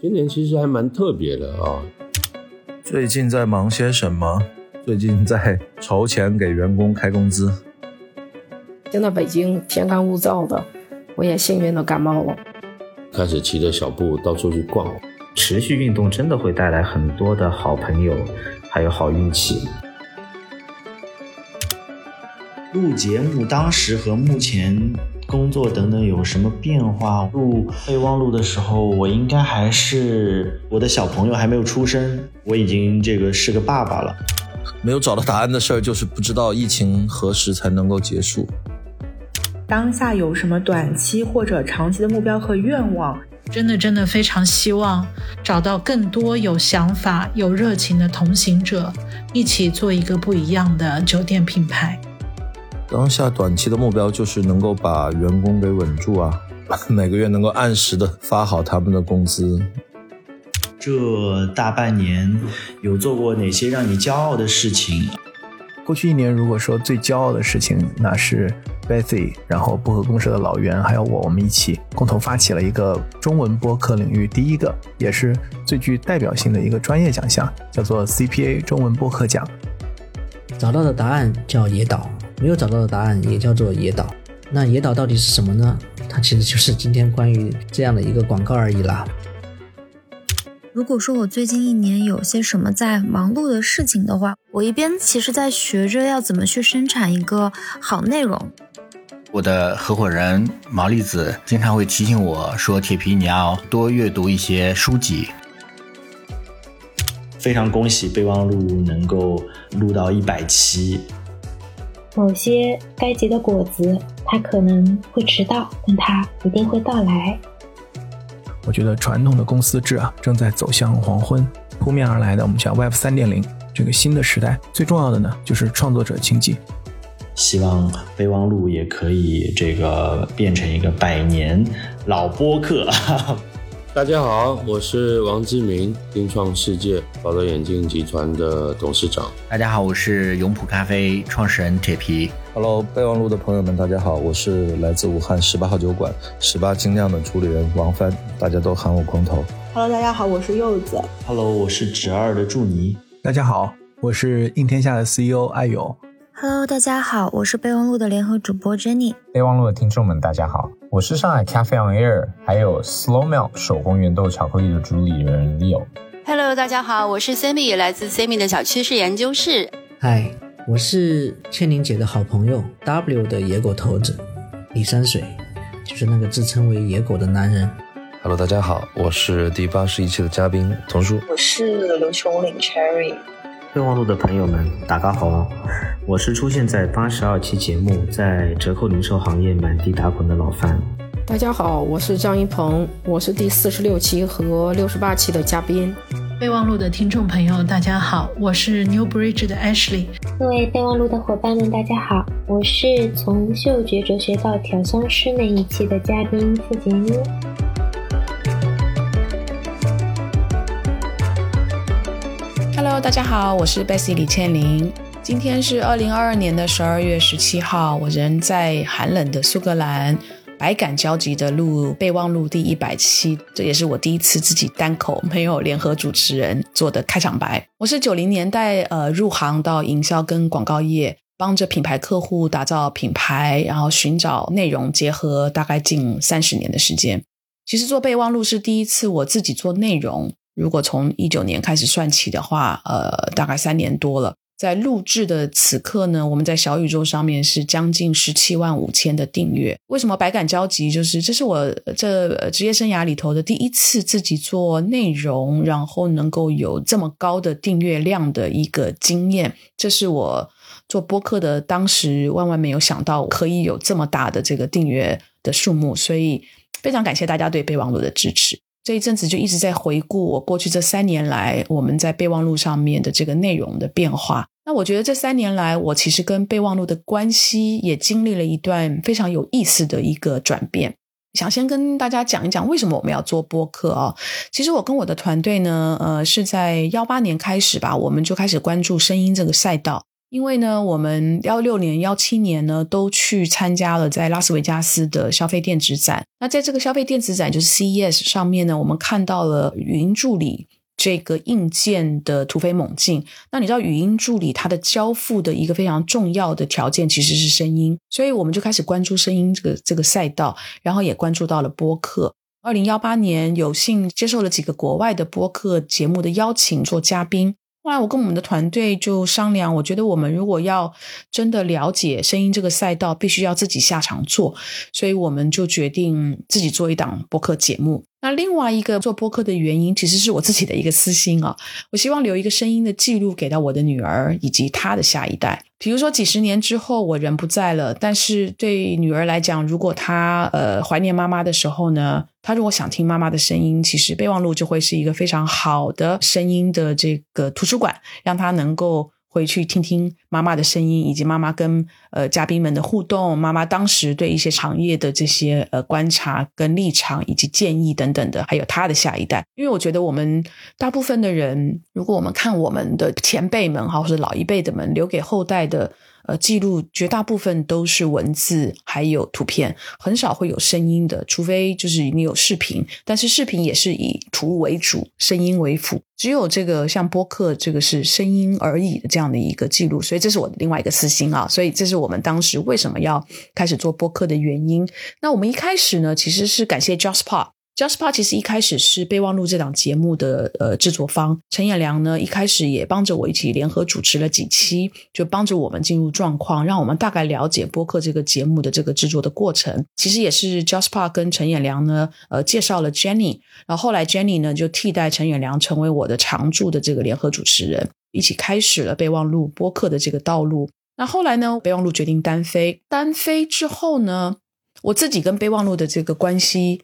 今年其实还蛮特别的啊。最近在忙些什么？最近在筹钱给员工开工资。现在北京天干物燥的，我也幸运的感冒了。开始骑着小步到处去逛。持续运动真的会带来很多的好朋友，还有好运气。录节目当时和目前工作等等有什么变化？录备忘录的时候，我应该还是我的小朋友还没有出生，我已经这个是个爸爸了。没有找到答案的事儿，就是不知道疫情何时才能够结束。当下有什么短期或者长期的目标和愿望？真的真的非常希望找到更多有想法、有热情的同行者，一起做一个不一样的酒店品牌。当下短期的目标就是能够把员工给稳住啊，每个月能够按时的发好他们的工资。这大半年有做过哪些让你骄傲的事情？过去一年，如果说最骄傲的事情，那是 Bethy，然后薄荷公社的老袁还有我，我们一起共同发起了一个中文播客领域第一个，也是最具代表性的一个专业奖项，叫做 CPA 中文播客奖。找到的答案叫野岛，没有找到的答案也叫做野岛。那野岛到底是什么呢？它其实就是今天关于这样的一个广告而已啦。如果说我最近一年有些什么在忙碌的事情的话，我一边其实在学着要怎么去生产一个好内容。我的合伙人毛栗子经常会提醒我说：“铁皮，你要多阅读一些书籍。”非常恭喜备忘录能够录到一百期。某些该结的果子，它可能会迟到，但它一定会到来。我觉得传统的公司制啊，正在走向黄昏。扑面而来的，我们叫 Web 三点零这个新的时代。最重要的呢，就是创作者经济。希望备忘录也可以这个变成一个百年老播客。大家好，我是王志明，金创世界宝乐眼镜集团的董事长。大家好，我是永璞咖啡创始人铁皮。Hello，备忘录的朋友们，大家好，我是来自武汉十八号酒馆十八精酿的主理人王帆，大家都喊我光头。Hello，大家好，我是柚子。Hello，我是侄二的祝尼。大家好，我是应天下的 CEO 艾勇。Hello，大家好，我是备忘录的联合主播 Jenny。备忘录的听众们，大家好，我是上海 Cafe on Air 还有 Slow Milk 手工原豆巧克力的主理人 Leo。Hello，大家好，我是 Sammy，来自 Sammy 的小趋势研究室。嗨，我是千灵姐的好朋友 W 的野狗头子李山水，就是那个自称为野狗的男人。Hello，大家好，我是第八十一期的嘉宾童叔。我是刘琼岭 Cherry。备忘录的朋友们，大家好，我是出现在八十二期节目，在折扣零售行业满地打滚的老范。大家好，我是张一鹏，我是第四十六期和六十八期的嘉宾。备忘录的听众朋友，大家好，我是 New Bridge 的 Ashley。各位备忘录的伙伴们，大家好，我是从嗅觉哲学到调香师那一期的嘉宾付杰妮。Hello，大家好，我是 Bessie 李倩玲。今天是二零二二年的十二月十七号，我人在寒冷的苏格兰，百感交集的录备忘录第一百期，这也是我第一次自己单口没有联合主持人做的开场白。我是九零年代呃入行到营销跟广告业，帮着品牌客户打造品牌，然后寻找内容结合，大概近三十年的时间。其实做备忘录是第一次我自己做内容。如果从一九年开始算起的话，呃，大概三年多了。在录制的此刻呢，我们在小宇宙上面是将近十七万五千的订阅。为什么百感交集？就是这是我这职业生涯里头的第一次自己做内容，然后能够有这么高的订阅量的一个经验。这是我做播客的当时万万没有想到可以有这么大的这个订阅的数目，所以非常感谢大家对备忘录的支持。这一阵子就一直在回顾我过去这三年来我们在备忘录上面的这个内容的变化。那我觉得这三年来，我其实跟备忘录的关系也经历了一段非常有意思的一个转变。想先跟大家讲一讲为什么我们要做播客啊？其实我跟我的团队呢，呃，是在幺八年开始吧，我们就开始关注声音这个赛道。因为呢，我们幺六年、幺七年呢都去参加了在拉斯维加斯的消费电子展。那在这个消费电子展，就是 CES 上面呢，我们看到了语音助理这个硬件的突飞猛进。那你知道，语音助理它的交付的一个非常重要的条件其实是声音，所以我们就开始关注声音这个这个赛道，然后也关注到了播客。二零幺八年，有幸接受了几个国外的播客节目的邀请做嘉宾。后来我跟我们的团队就商量，我觉得我们如果要真的了解声音这个赛道，必须要自己下场做，所以我们就决定自己做一档播客节目。那另外一个做播客的原因，其实是我自己的一个私心啊，我希望留一个声音的记录给到我的女儿以及她的下一代。比如说几十年之后我人不在了，但是对女儿来讲，如果她呃怀念妈妈的时候呢，她如果想听妈妈的声音，其实备忘录就会是一个非常好的声音的这个图书馆，让她能够。回去听听妈妈的声音，以及妈妈跟呃嘉宾们的互动，妈妈当时对一些行业的这些呃观察跟立场以及建议等等的，还有她的下一代。因为我觉得我们大部分的人，如果我们看我们的前辈们哈，或者老一辈的们留给后代的。呃，记录绝大部分都是文字，还有图片，很少会有声音的，除非就是你有视频，但是视频也是以图为主，声音为辅。只有这个像播客，这个是声音而已的这样的一个记录，所以这是我的另外一个私心啊。所以这是我们当时为什么要开始做播客的原因。那我们一开始呢，其实是感谢 JustPod。Jasper 其实一开始是备忘录这档节目的呃制作方，陈彦良呢一开始也帮着我一起联合主持了几期，就帮着我们进入状况，让我们大概了解播客这个节目的这个制作的过程。其实也是 Jasper 跟陈彦良呢呃介绍了 Jenny，然后后来 Jenny 呢就替代陈彦良成为我的常驻的这个联合主持人，一起开始了备忘录播客的这个道路。那后来呢，备忘录决定单飞，单飞之后呢，我自己跟备忘录的这个关系。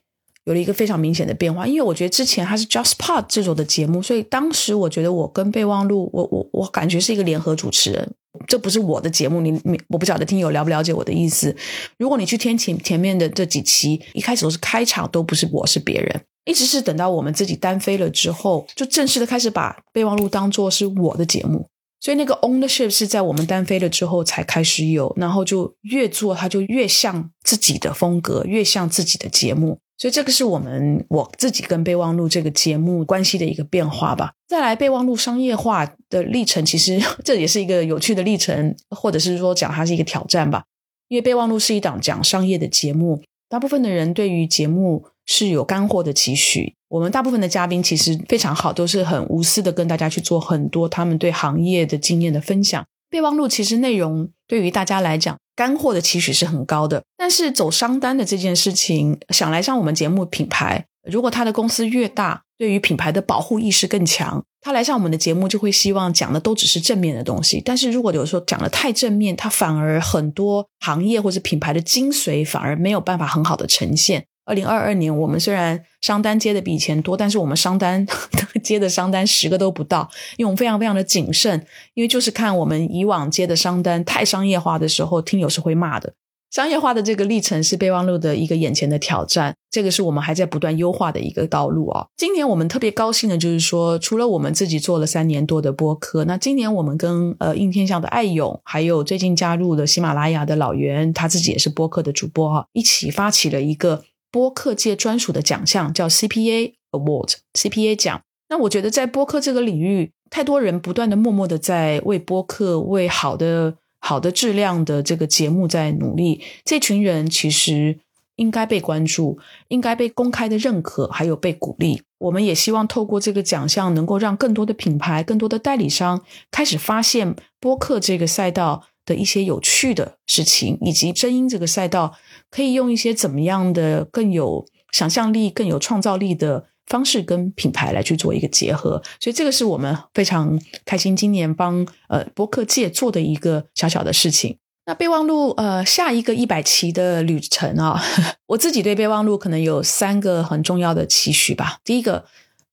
有了一个非常明显的变化，因为我觉得之前它是 JustPod 这种的节目，所以当时我觉得我跟备忘录，我我我感觉是一个联合主持人，这不是我的节目，你你我不晓得听友了不了解我的意思。如果你去听前前面的这几期，一开始都是开场，都不是我是别人，一直是等到我们自己单飞了之后，就正式的开始把备忘录当做是我的节目。所以那个 ownership 是在我们单飞了之后才开始有，然后就越做它就越像自己的风格，越像自己的节目。所以这个是我们我自己跟备忘录这个节目关系的一个变化吧。再来，备忘录商业化的历程，其实 这也是一个有趣的历程，或者是说讲它是一个挑战吧。因为备忘录是一档讲商业的节目，大部分的人对于节目是有干货的期许。我们大部分的嘉宾其实非常好，都是很无私的跟大家去做很多他们对行业的经验的分享。备忘录其实内容对于大家来讲。干货的期许是很高的，但是走商单的这件事情，想来上我们节目品牌，如果他的公司越大，对于品牌的保护意识更强，他来上我们的节目就会希望讲的都只是正面的东西。但是如果有时候讲的太正面，他反而很多行业或者品牌的精髓反而没有办法很好的呈现。二零二二年，我们虽然商单接的比以前多，但是我们商单 接的商单十个都不到，因为我们非常非常的谨慎，因为就是看我们以往接的商单太商业化的时候，听友是会骂的。商业化的这个历程是备忘录的一个眼前的挑战，这个是我们还在不断优化的一个道路啊。今年我们特别高兴的就是说，除了我们自己做了三年多的播客，那今年我们跟呃应天下的艾勇，还有最近加入了喜马拉雅的老袁，他自己也是播客的主播哈，一起发起了一个。播客界专属的奖项叫 CPA Award，CPA 奖。那我觉得在播客这个领域，太多人不断的默默的在为播客、为好的、好的质量的这个节目在努力。这群人其实应该被关注，应该被公开的认可，还有被鼓励。我们也希望透过这个奖项，能够让更多的品牌、更多的代理商开始发现播客这个赛道。的一些有趣的事情，以及声音这个赛道，可以用一些怎么样的更有想象力、更有创造力的方式跟品牌来去做一个结合。所以这个是我们非常开心今年帮呃播客界做的一个小小的事情。那备忘录呃下一个一百期的旅程啊，我自己对备忘录可能有三个很重要的期许吧。第一个。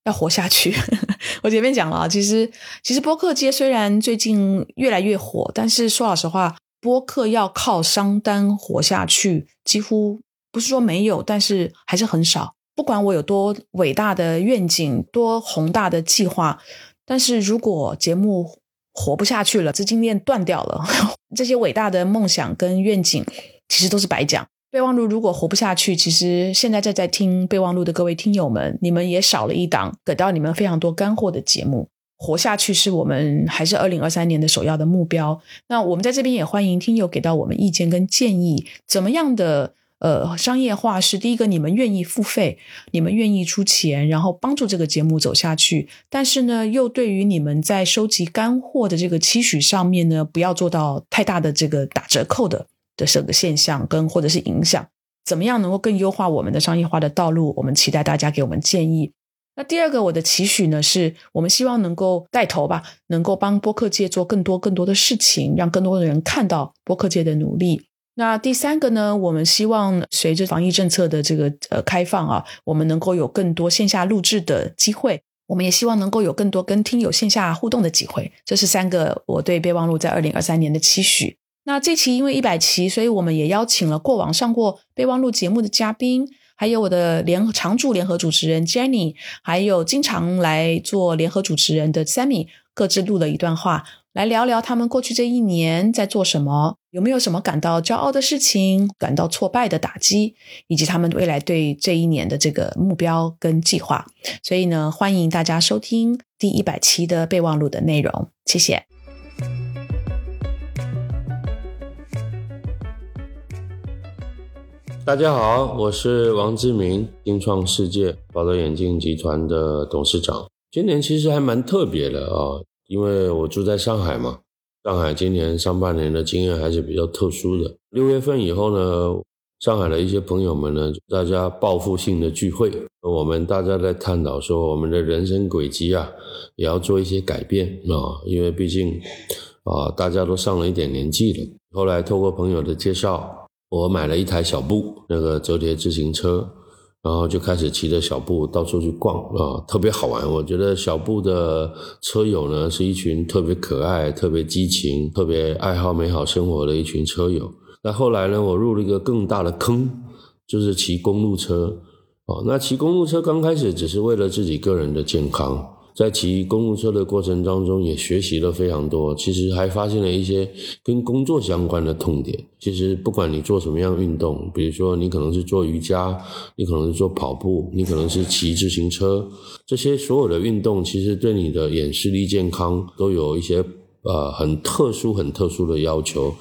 要活下去，我前面讲了，其实其实播客界虽然最近越来越火，但是说老实话，播客要靠商单活下去，几乎不是说没有，但是还是很少。不管我有多伟大的愿景、多宏大的计划，但是如果节目活不下去了，资金链断掉了，这些伟大的梦想跟愿景其实都是白讲。备忘录如果活不下去，其实现在在在听备忘录的各位听友们，你们也少了一档给到你们非常多干货的节目。活下去是我们还是二零二三年的首要的目标。那我们在这边也欢迎听友给到我们意见跟建议，怎么样的呃商业化是第一个，你们愿意付费，你们愿意出钱，然后帮助这个节目走下去。但是呢，又对于你们在收集干货的这个期许上面呢，不要做到太大的这个打折扣的的这个现象跟或者是影响。怎么样能够更优化我们的商业化的道路？我们期待大家给我们建议。那第二个我的期许呢，是我们希望能够带头吧，能够帮播客界做更多更多的事情，让更多的人看到播客界的努力。那第三个呢，我们希望随着防疫政策的这个呃开放啊，我们能够有更多线下录制的机会，我们也希望能够有更多跟听友线下互动的机会。这是三个我对备忘录在二零二三年的期许。那这期因为一百期，所以我们也邀请了过往上过备忘录节目的嘉宾。还有我的联常驻联合主持人 Jenny，还有经常来做联合主持人的 Sammy，各自录了一段话，来聊聊他们过去这一年在做什么，有没有什么感到骄傲的事情，感到挫败的打击，以及他们未来对这一年的这个目标跟计划。所以呢，欢迎大家收听第一百期的备忘录的内容，谢谢。大家好，我是王志明，金创世界宝德眼镜集团的董事长。今年其实还蛮特别的啊，因为我住在上海嘛，上海今年上半年的经验还是比较特殊的。六月份以后呢，上海的一些朋友们呢，大家报复性的聚会，我们大家在探讨说，我们的人生轨迹啊，也要做一些改变啊，因为毕竟啊，大家都上了一点年纪了。后来透过朋友的介绍。我买了一台小布那个折叠自行车，然后就开始骑着小布到处去逛啊，特别好玩。我觉得小布的车友呢，是一群特别可爱、特别激情、特别爱好美好生活的一群车友。那后来呢，我入了一个更大的坑，就是骑公路车。哦，那骑公路车刚开始只是为了自己个人的健康。在骑公路车的过程当中，也学习了非常多。其实还发现了一些跟工作相关的痛点。其实不管你做什么样运动，比如说你可能是做瑜伽，你可能是做跑步，你可能是骑自行车，这些所有的运动，其实对你的眼视力健康都有一些呃很特殊、很特殊的要求。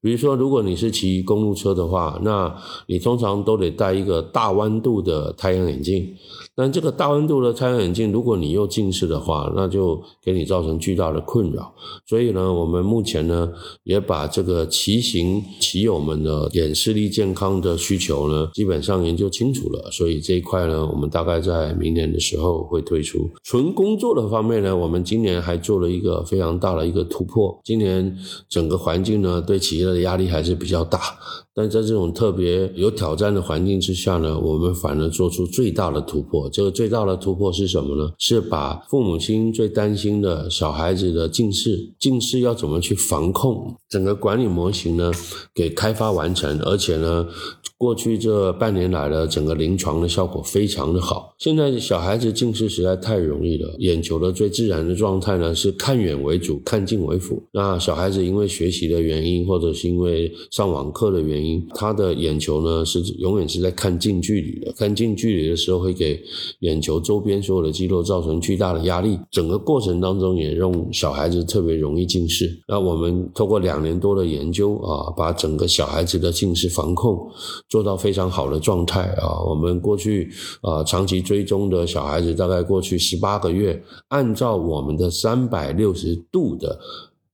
比如说，如果你是骑公路车的话，那你通常都得戴一个大弯度的太阳眼镜。但这个大温度的太阳眼镜，如果你又近视的话，那就给你造成巨大的困扰。所以呢，我们目前呢也把这个骑行骑友们的眼视力健康的需求呢，基本上研究清楚了。所以这一块呢，我们大概在明年的时候会推出。纯工作的方面呢，我们今年还做了一个非常大的一个突破。今年整个环境呢，对企业的压力还是比较大。但在这种特别有挑战的环境之下呢，我们反而做出最大的突破。这个最大的突破是什么呢？是把父母亲最担心的小孩子的近视，近视要怎么去防控，整个管理模型呢，给开发完成，而且呢。过去这半年来的整个临床的效果非常的好。现在小孩子近视实在太容易了，眼球的最自然的状态呢是看远为主，看近为辅。那小孩子因为学习的原因，或者是因为上网课的原因，他的眼球呢是永远是在看近距离的。看近距离的时候会给眼球周边所有的肌肉造成巨大的压力，整个过程当中也让小孩子特别容易近视。那我们透过两年多的研究啊，把整个小孩子的近视防控。做到非常好的状态啊！我们过去啊长期追踪的小孩子，大概过去十八个月，按照我们的三百六十度的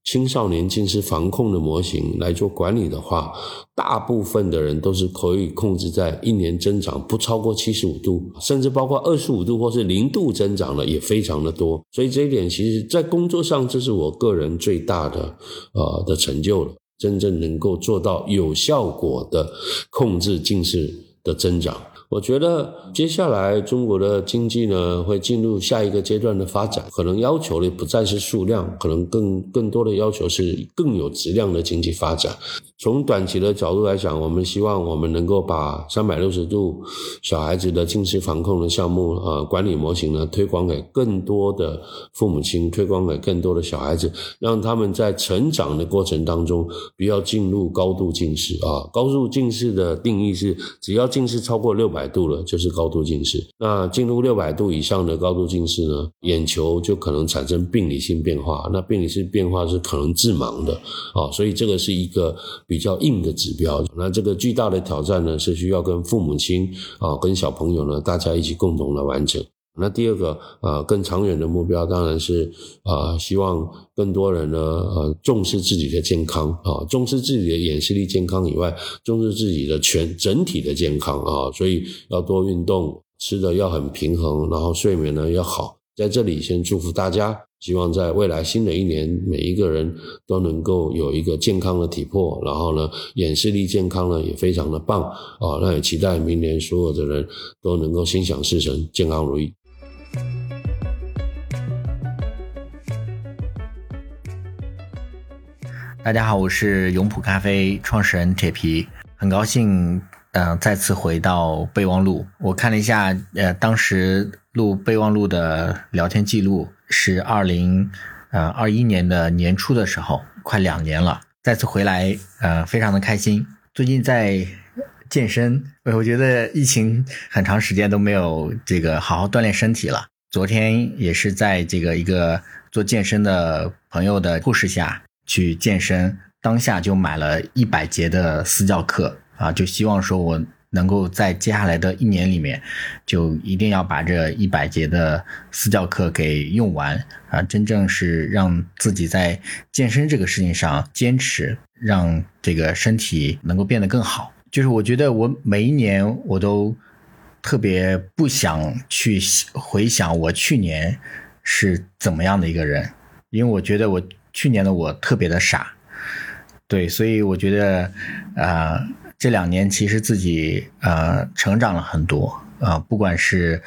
青少年近视防控的模型来做管理的话，大部分的人都是可以控制在一年增长不超过七十五度，甚至包括二十五度或是零度增长的也非常的多。所以这一点，其实在工作上，这是我个人最大的呃的成就了。真正能够做到有效果的控制近视的增长，我觉得接下来中国的经济呢会进入下一个阶段的发展，可能要求的不再是数量，可能更更多的要求是更有质量的经济发展。从短期的角度来讲，我们希望我们能够把三百六十度小孩子的近视防控的项目呃管理模型呢推广给更多的父母亲，推广给更多的小孩子，让他们在成长的过程当中不要进入高度近视啊。高度近视的定义是只要近视超过六百。百度了就是高度近视，那进入六百度以上的高度近视呢，眼球就可能产生病理性变化，那病理性变化是可能致盲的啊，所以这个是一个比较硬的指标。那这个巨大的挑战呢，是需要跟父母亲啊，跟小朋友呢，大家一起共同来完成。那第二个啊，更长远的目标当然是啊，希望更多人呢呃重视自己的健康啊，重视自己的眼视力健康以外，重视自己的全整体的健康啊，所以要多运动，吃的要很平衡，然后睡眠呢要好。在这里先祝福大家，希望在未来新的一年，每一个人都能够有一个健康的体魄，然后呢眼视力健康呢也非常的棒啊。那也期待明年所有的人都能够心想事成，健康如意。大家好，我是永璞咖啡创始人铁皮，很高兴，嗯，再次回到备忘录。我看了一下，呃，当时录备忘录的聊天记录是二零，呃，二一年的年初的时候，快两年了。再次回来，呃，非常的开心。最近在健身，我觉得疫情很长时间都没有这个好好锻炼身体了。昨天也是在这个一个做健身的朋友的护士下。去健身，当下就买了一百节的私教课啊，就希望说我能够在接下来的一年里面，就一定要把这一百节的私教课给用完啊，真正是让自己在健身这个事情上坚持，让这个身体能够变得更好。就是我觉得我每一年我都特别不想去回想我去年是怎么样的一个人，因为我觉得我。去年的我特别的傻，对，所以我觉得，啊，这两年其实自己呃成长了很多啊，不管是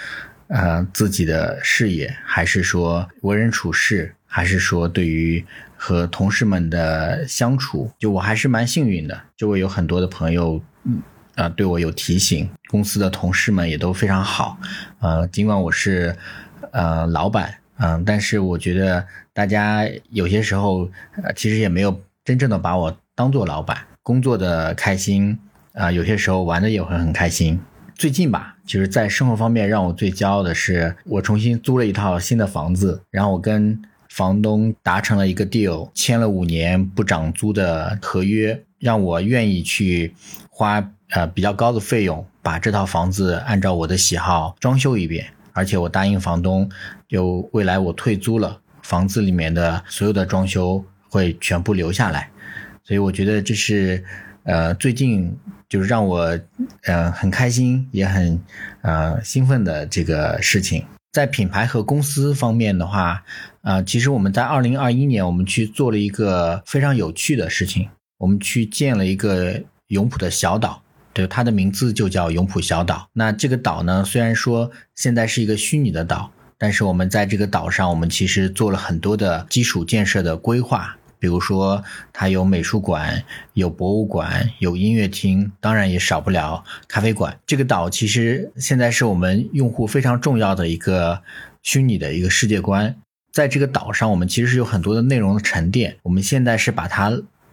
呃自己的事业，还是说为人处事，还是说对于和同事们的相处，就我还是蛮幸运的，就会有很多的朋友，嗯啊对我有提醒，公司的同事们也都非常好，呃，尽管我是呃老板。嗯，但是我觉得大家有些时候，呃，其实也没有真正的把我当做老板，工作的开心，啊，有些时候玩的也会很开心。最近吧，就是在生活方面让我最骄傲的是，我重新租了一套新的房子，然后我跟房东达成了一个 deal，签了五年不涨租的合约，让我愿意去花呃比较高的费用，把这套房子按照我的喜好装修一遍。而且我答应房东，就未来我退租了，房子里面的所有的装修会全部留下来，所以我觉得这是，呃，最近就是让我，呃，很开心也很，呃，兴奋的这个事情。在品牌和公司方面的话，呃，其实我们在二零二一年我们去做了一个非常有趣的事情，我们去建了一个永璞的小岛。对，它的名字就叫永璞小岛。那这个岛呢，虽然说现在是一个虚拟的岛，但是我们在这个岛上，我们其实做了很多的基础建设的规划。比如说，它有美术馆、有博物馆、有音乐厅，当然也少不了咖啡馆。这个岛其实现在是我们用户非常重要的一个虚拟的一个世界观。在这个岛上，我们其实是有很多的内容的沉淀。我们现在是把它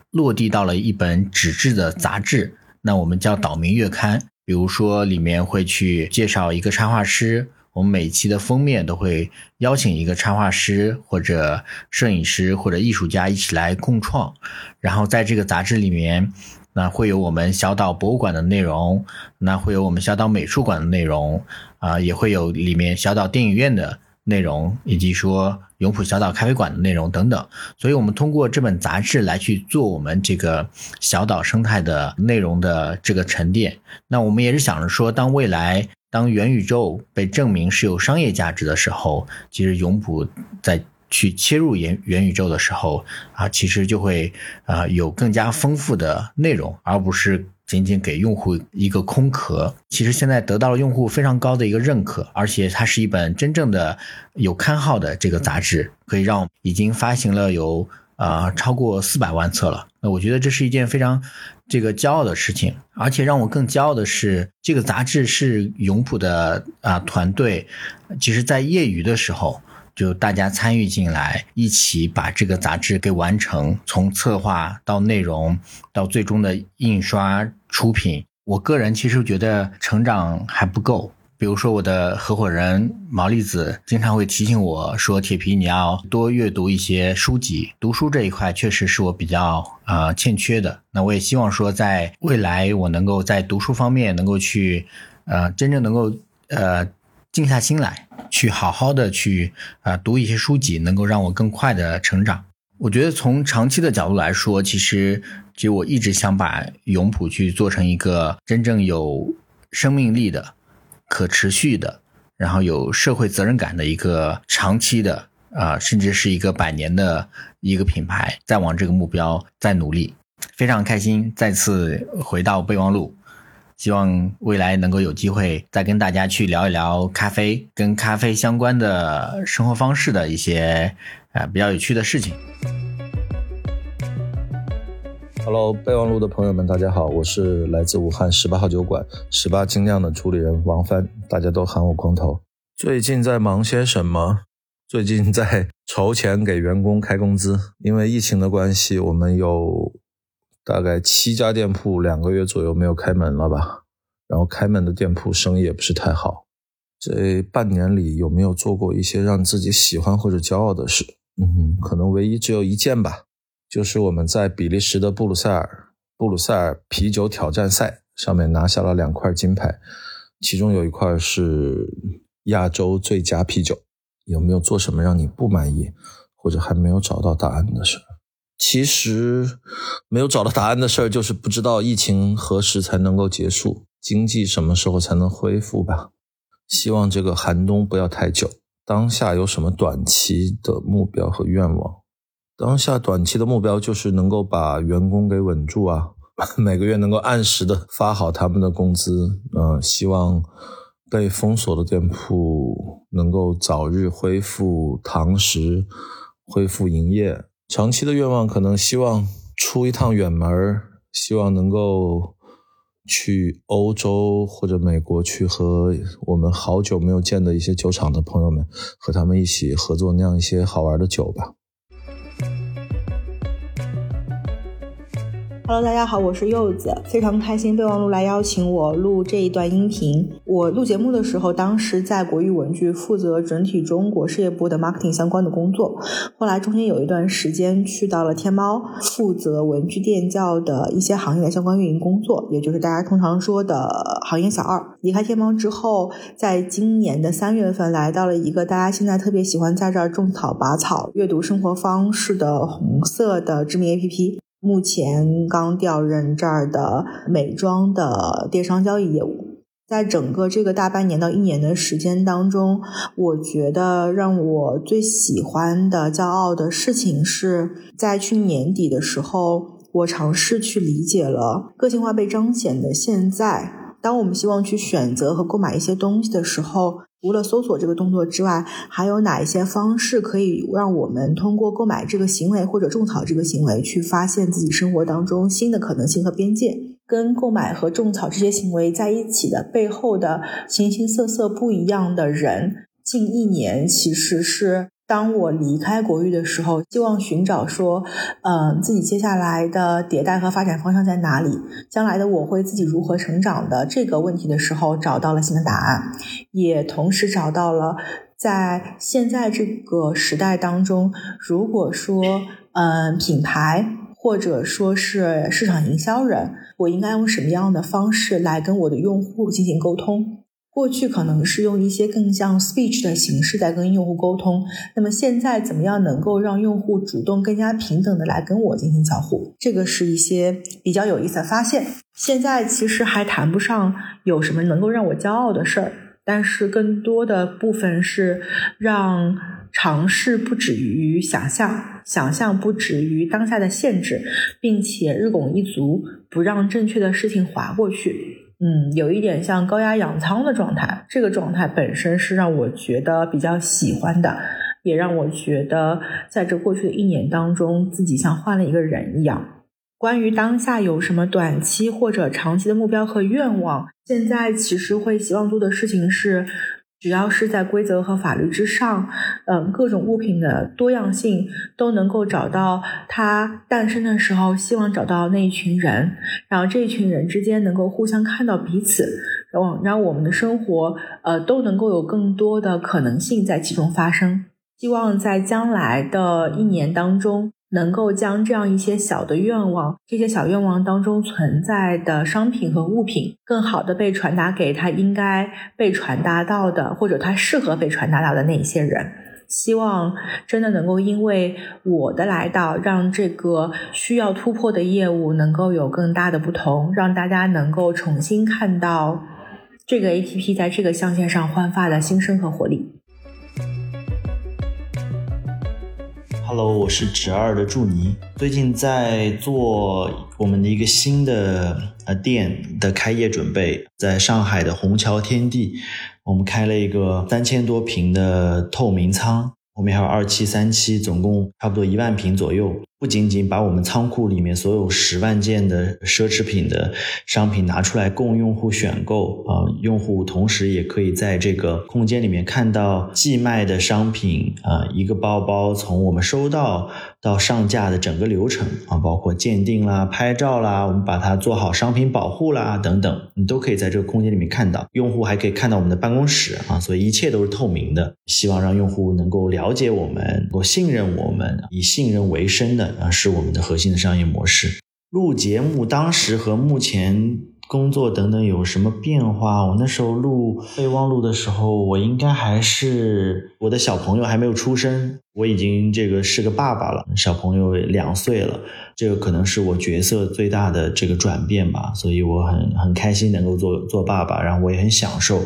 落地到了一本纸质的杂志。那我们叫岛民月刊，比如说里面会去介绍一个插画师，我们每期的封面都会邀请一个插画师或者摄影师或者艺术家一起来共创，然后在这个杂志里面，那会有我们小岛博物馆的内容，那会有我们小岛美术馆的内容，啊，也会有里面小岛电影院的。内容以及说永璞小岛咖啡馆的内容等等，所以我们通过这本杂志来去做我们这个小岛生态的内容的这个沉淀。那我们也是想着说，当未来当元宇宙被证明是有商业价值的时候，其实永璞在去切入元元宇宙的时候啊，其实就会啊有更加丰富的内容，而不是。仅仅给用户一个空壳。其实现在得到了用户非常高的一个认可，而且它是一本真正的有刊号的这个杂志，可以让已经发行了有呃超过四百万册了。那我觉得这是一件非常这个骄傲的事情，而且让我更骄傲的是，这个杂志是永普的啊团队，其实在业余的时候。就大家参与进来，一起把这个杂志给完成，从策划到内容，到最终的印刷出品。我个人其实觉得成长还不够。比如说，我的合伙人毛利子经常会提醒我说：“铁皮，你要多阅读一些书籍。读书这一块确实是我比较呃欠缺的。那我也希望说，在未来我能够在读书方面能够去呃真正能够呃。”静下心来，去好好的去啊读一些书籍，能够让我更快的成长。我觉得从长期的角度来说，其实其实我一直想把永璞去做成一个真正有生命力的、可持续的，然后有社会责任感的一个长期的啊，甚至是一个百年的一个品牌，再往这个目标再努力。非常开心再次回到备忘录。希望未来能够有机会再跟大家去聊一聊咖啡跟咖啡相关的生活方式的一些呃比较有趣的事情。Hello，备忘录的朋友们，大家好，我是来自武汉十八号酒馆十八精酿的主理人王帆，大家都喊我光头。最近在忙些什么？最近在筹钱给员工开工资，因为疫情的关系，我们有。大概七家店铺两个月左右没有开门了吧，然后开门的店铺生意也不是太好。这半年里有没有做过一些让自己喜欢或者骄傲的事？嗯，可能唯一只有一件吧，就是我们在比利时的布鲁塞尔布鲁塞尔啤酒挑战赛上面拿下了两块金牌，其中有一块是亚洲最佳啤酒。有没有做什么让你不满意或者还没有找到答案的事儿？其实没有找到答案的事儿，就是不知道疫情何时才能够结束，经济什么时候才能恢复吧。希望这个寒冬不要太久。当下有什么短期的目标和愿望？当下短期的目标就是能够把员工给稳住啊，每个月能够按时的发好他们的工资。嗯，希望被封锁的店铺能够早日恢复堂食，恢复营业。长期的愿望可能希望出一趟远门希望能够去欧洲或者美国去和我们好久没有见的一些酒厂的朋友们，和他们一起合作酿一些好玩的酒吧。Hello，大家好，我是柚子，非常开心备忘录来邀请我录这一段音频。我录节目的时候，当时在国誉文具负责整体中国事业部的 marketing 相关的工作，后来中间有一段时间去到了天猫，负责文具店教的一些行业的相关运营工作，也就是大家通常说的行业小二。离开天猫之后，在今年的三月份来到了一个大家现在特别喜欢在这儿种草、拔草、阅读生活方式的红色的知名 APP。目前刚调任这儿的美妆的电商交易业务，在整个这个大半年到一年的时间当中，我觉得让我最喜欢的、骄傲的事情是在去年底的时候，我尝试去理解了个性化被彰显的现在。当我们希望去选择和购买一些东西的时候，除了搜索这个动作之外，还有哪一些方式可以让我们通过购买这个行为或者种草这个行为，去发现自己生活当中新的可能性和边界？跟购买和种草这些行为在一起的背后的形形色色不一样的人，近一年其实是。当我离开国誉的时候，希望寻找说，嗯，自己接下来的迭代和发展方向在哪里？将来的我会自己如何成长的这个问题的时候，找到了新的答案，也同时找到了在现在这个时代当中，如果说，嗯，品牌或者说是市场营销人，我应该用什么样的方式来跟我的用户进行沟通？过去可能是用一些更像 speech 的形式在跟用户沟通，那么现在怎么样能够让用户主动更加平等的来跟我进行交互？这个是一些比较有意思的发现。现在其实还谈不上有什么能够让我骄傲的事儿，但是更多的部分是让尝试不止于想象，想象不止于当下的限制，并且日拱一卒，不让正确的事情划过去。嗯，有一点像高压氧舱的状态，这个状态本身是让我觉得比较喜欢的，也让我觉得在这过去的一年当中，自己像换了一个人一样。关于当下有什么短期或者长期的目标和愿望，现在其实会希望做的事情是。只要是在规则和法律之上，嗯，各种物品的多样性都能够找到它诞生的时候，希望找到那一群人，然后这一群人之间能够互相看到彼此，然后让我们的生活，呃，都能够有更多的可能性在其中发生。希望在将来的一年当中。能够将这样一些小的愿望，这些小愿望当中存在的商品和物品，更好的被传达给他应该被传达到的，或者他适合被传达到的那一些人。希望真的能够因为我的来到，让这个需要突破的业务能够有更大的不同，让大家能够重新看到这个 APP 在这个象限上焕发的新生和活力。Hello，我是侄二的祝尼，最近在做我们的一个新的呃店的开业准备，在上海的虹桥天地，我们开了一个三千多平的透明仓，后面还有二期、三期，总共差不多一万平左右。不仅仅把我们仓库里面所有十万件的奢侈品的商品拿出来供用户选购啊，用户同时也可以在这个空间里面看到寄卖的商品啊，一个包包从我们收到到上架的整个流程啊，包括鉴定啦、拍照啦，我们把它做好商品保护啦等等，你都可以在这个空间里面看到。用户还可以看到我们的办公室啊，所以一切都是透明的。希望让用户能够了解我们，能够信任我们，以信任为生的。啊，是我们的核心的商业模式。录节目当时和目前工作等等有什么变化？我那时候录备忘录的时候，我应该还是我的小朋友还没有出生，我已经这个是个爸爸了，小朋友两岁了，这个可能是我角色最大的这个转变吧。所以我很很开心能够做做爸爸，然后我也很享受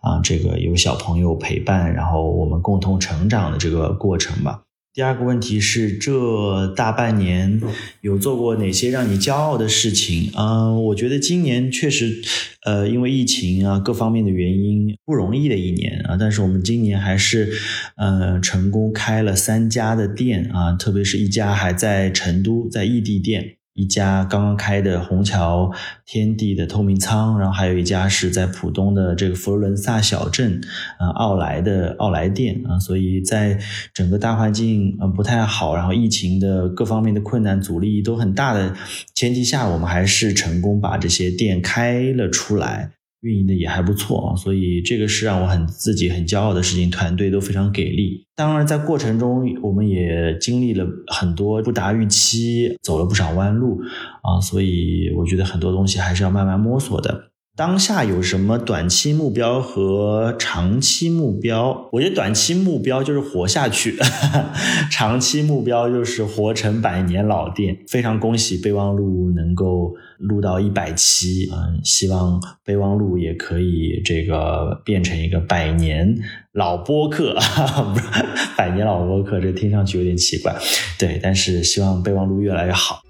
啊，这个有小朋友陪伴，然后我们共同成长的这个过程吧。第二个问题是，这大半年有做过哪些让你骄傲的事情？嗯，我觉得今年确实，呃，因为疫情啊各方面的原因不容易的一年啊，但是我们今年还是，呃，成功开了三家的店啊，特别是一家还在成都，在异地店。一家刚刚开的虹桥天地的透明仓，然后还有一家是在浦东的这个佛罗伦萨小镇，呃，奥莱的奥莱店啊，所以在整个大环境呃不太好，然后疫情的各方面的困难阻力都很大的前提下，我们还是成功把这些店开了出来。运营的也还不错啊，所以这个是让我很自己很骄傲的事情，团队都非常给力。当然，在过程中我们也经历了很多不达预期，走了不少弯路啊，所以我觉得很多东西还是要慢慢摸索的。当下有什么短期目标和长期目标？我觉得短期目标就是活下去，长期目标就是活成百年老店。非常恭喜备忘录能够录到一百期，嗯，希望备忘录也可以这个变成一个百年老播客，百年老播客，这听上去有点奇怪，对，但是希望备忘录越来越好。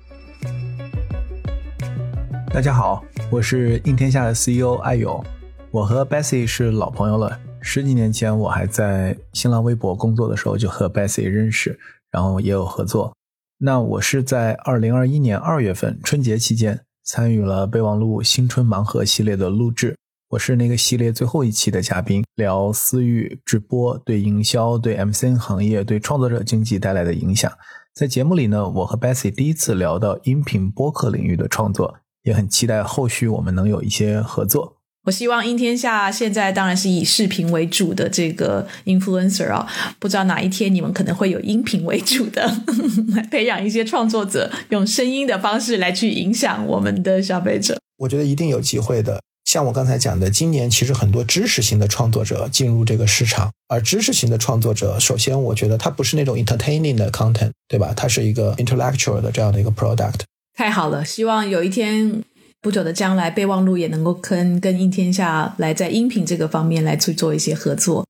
大家好，我是应天下的 CEO 艾勇。我和 Bessy 是老朋友了。十几年前我还在新浪微博工作的时候，就和 Bessy 认识，然后也有合作。那我是在二零二一年二月份春节期间参与了备忘录新春盲盒系列的录制，我是那个系列最后一期的嘉宾，聊私域直播对营销、对 MCN 行业、对创作者经济带来的影响。在节目里呢，我和 Bessy 第一次聊到音频播客领域的创作。也很期待后续我们能有一些合作。我希望音天下现在当然是以视频为主的这个 influencer 啊，不知道哪一天你们可能会有音频为主的，来 培养一些创作者，用声音的方式来去影响我们的消费者。我觉得一定有机会的。像我刚才讲的，今年其实很多知识型的创作者进入这个市场，而知识型的创作者，首先我觉得它不是那种 entertaining 的 content，对吧？它是一个 intellectual 的这样的一个 product。太好了，希望有一天不久的将来，备忘录也能够跟跟应天下来在音频这个方面来去做一些合作。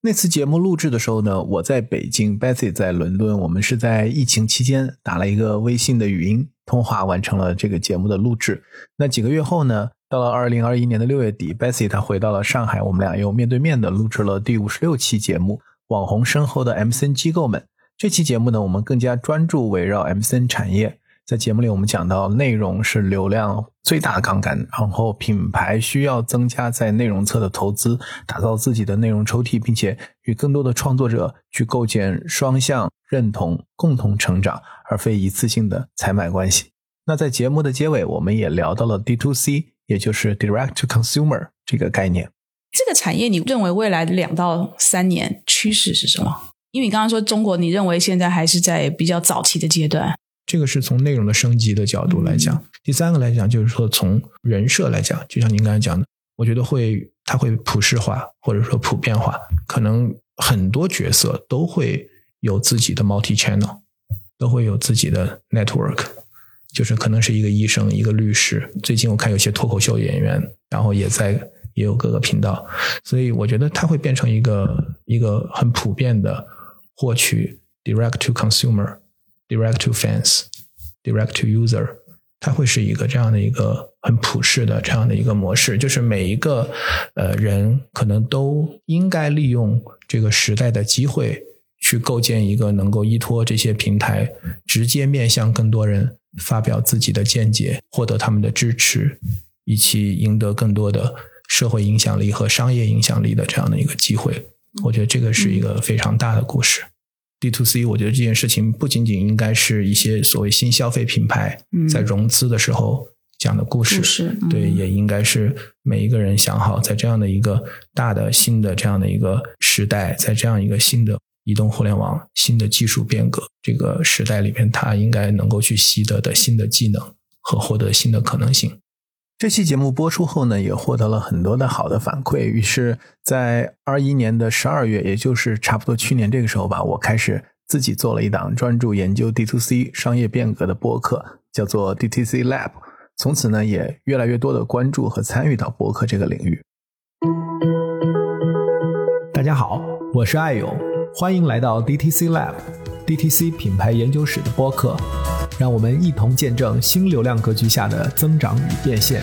那次节目录制的时候呢，我在北京，Betsy 在伦敦，我们是在疫情期间打了一个微信的语音通话，完成了这个节目的录制。那几个月后呢，到了二零二一年的六月底，Betsy 她回到了上海，我们俩又面对面的录制了第五十六期节目《网红身后的 MCN 机构们》。这期节目呢，我们更加专注围绕 MCN 产业。在节目里，我们讲到内容是流量最大的杠杆，然后品牌需要增加在内容侧的投资，打造自己的内容抽屉，并且与更多的创作者去构建双向认同、共同成长，而非一次性的采买关系。那在节目的结尾，我们也聊到了 D to C，也就是 Direct to Consumer 这个概念。这个产业，你认为未来两到三年趋势是什么？因为你刚刚说中国，你认为现在还是在比较早期的阶段。这个是从内容的升级的角度来讲，第三个来讲就是说从人设来讲，就像您刚才讲的，我觉得会它会普世化或者说普遍化，可能很多角色都会有自己的 multi channel，都会有自己的 network，就是可能是一个医生，一个律师。最近我看有些脱口秀演员，然后也在也有各个频道，所以我觉得它会变成一个一个很普遍的获取 direct to consumer。Direct to fans, direct to user，它会是一个这样的一个很普世的这样的一个模式，就是每一个呃人可能都应该利用这个时代的机会，去构建一个能够依托这些平台，直接面向更多人发表自己的见解，获得他们的支持，以及赢得更多的社会影响力和商业影响力的这样的一个机会。我觉得这个是一个非常大的故事。D to C，我觉得这件事情不仅仅应该是一些所谓新消费品牌在融资的时候讲的故事，对，也应该是每一个人想好，在这样的一个大的新的这样的一个时代，在这样一个新的移动互联网新的技术变革这个时代里边，他应该能够去习得的新的技能和获得新的可能性。这期节目播出后呢，也获得了很多的好的反馈。于是，在二一年的十二月，也就是差不多去年这个时候吧，我开始自己做了一档专注研究 D to C 商业变革的播客，叫做 DTC Lab。从此呢，也越来越多的关注和参与到播客这个领域。大家好，我是爱勇，欢迎来到 DTC Lab DTC 品牌研究室的播客。让我们一同见证新流量格局下的增长与变现。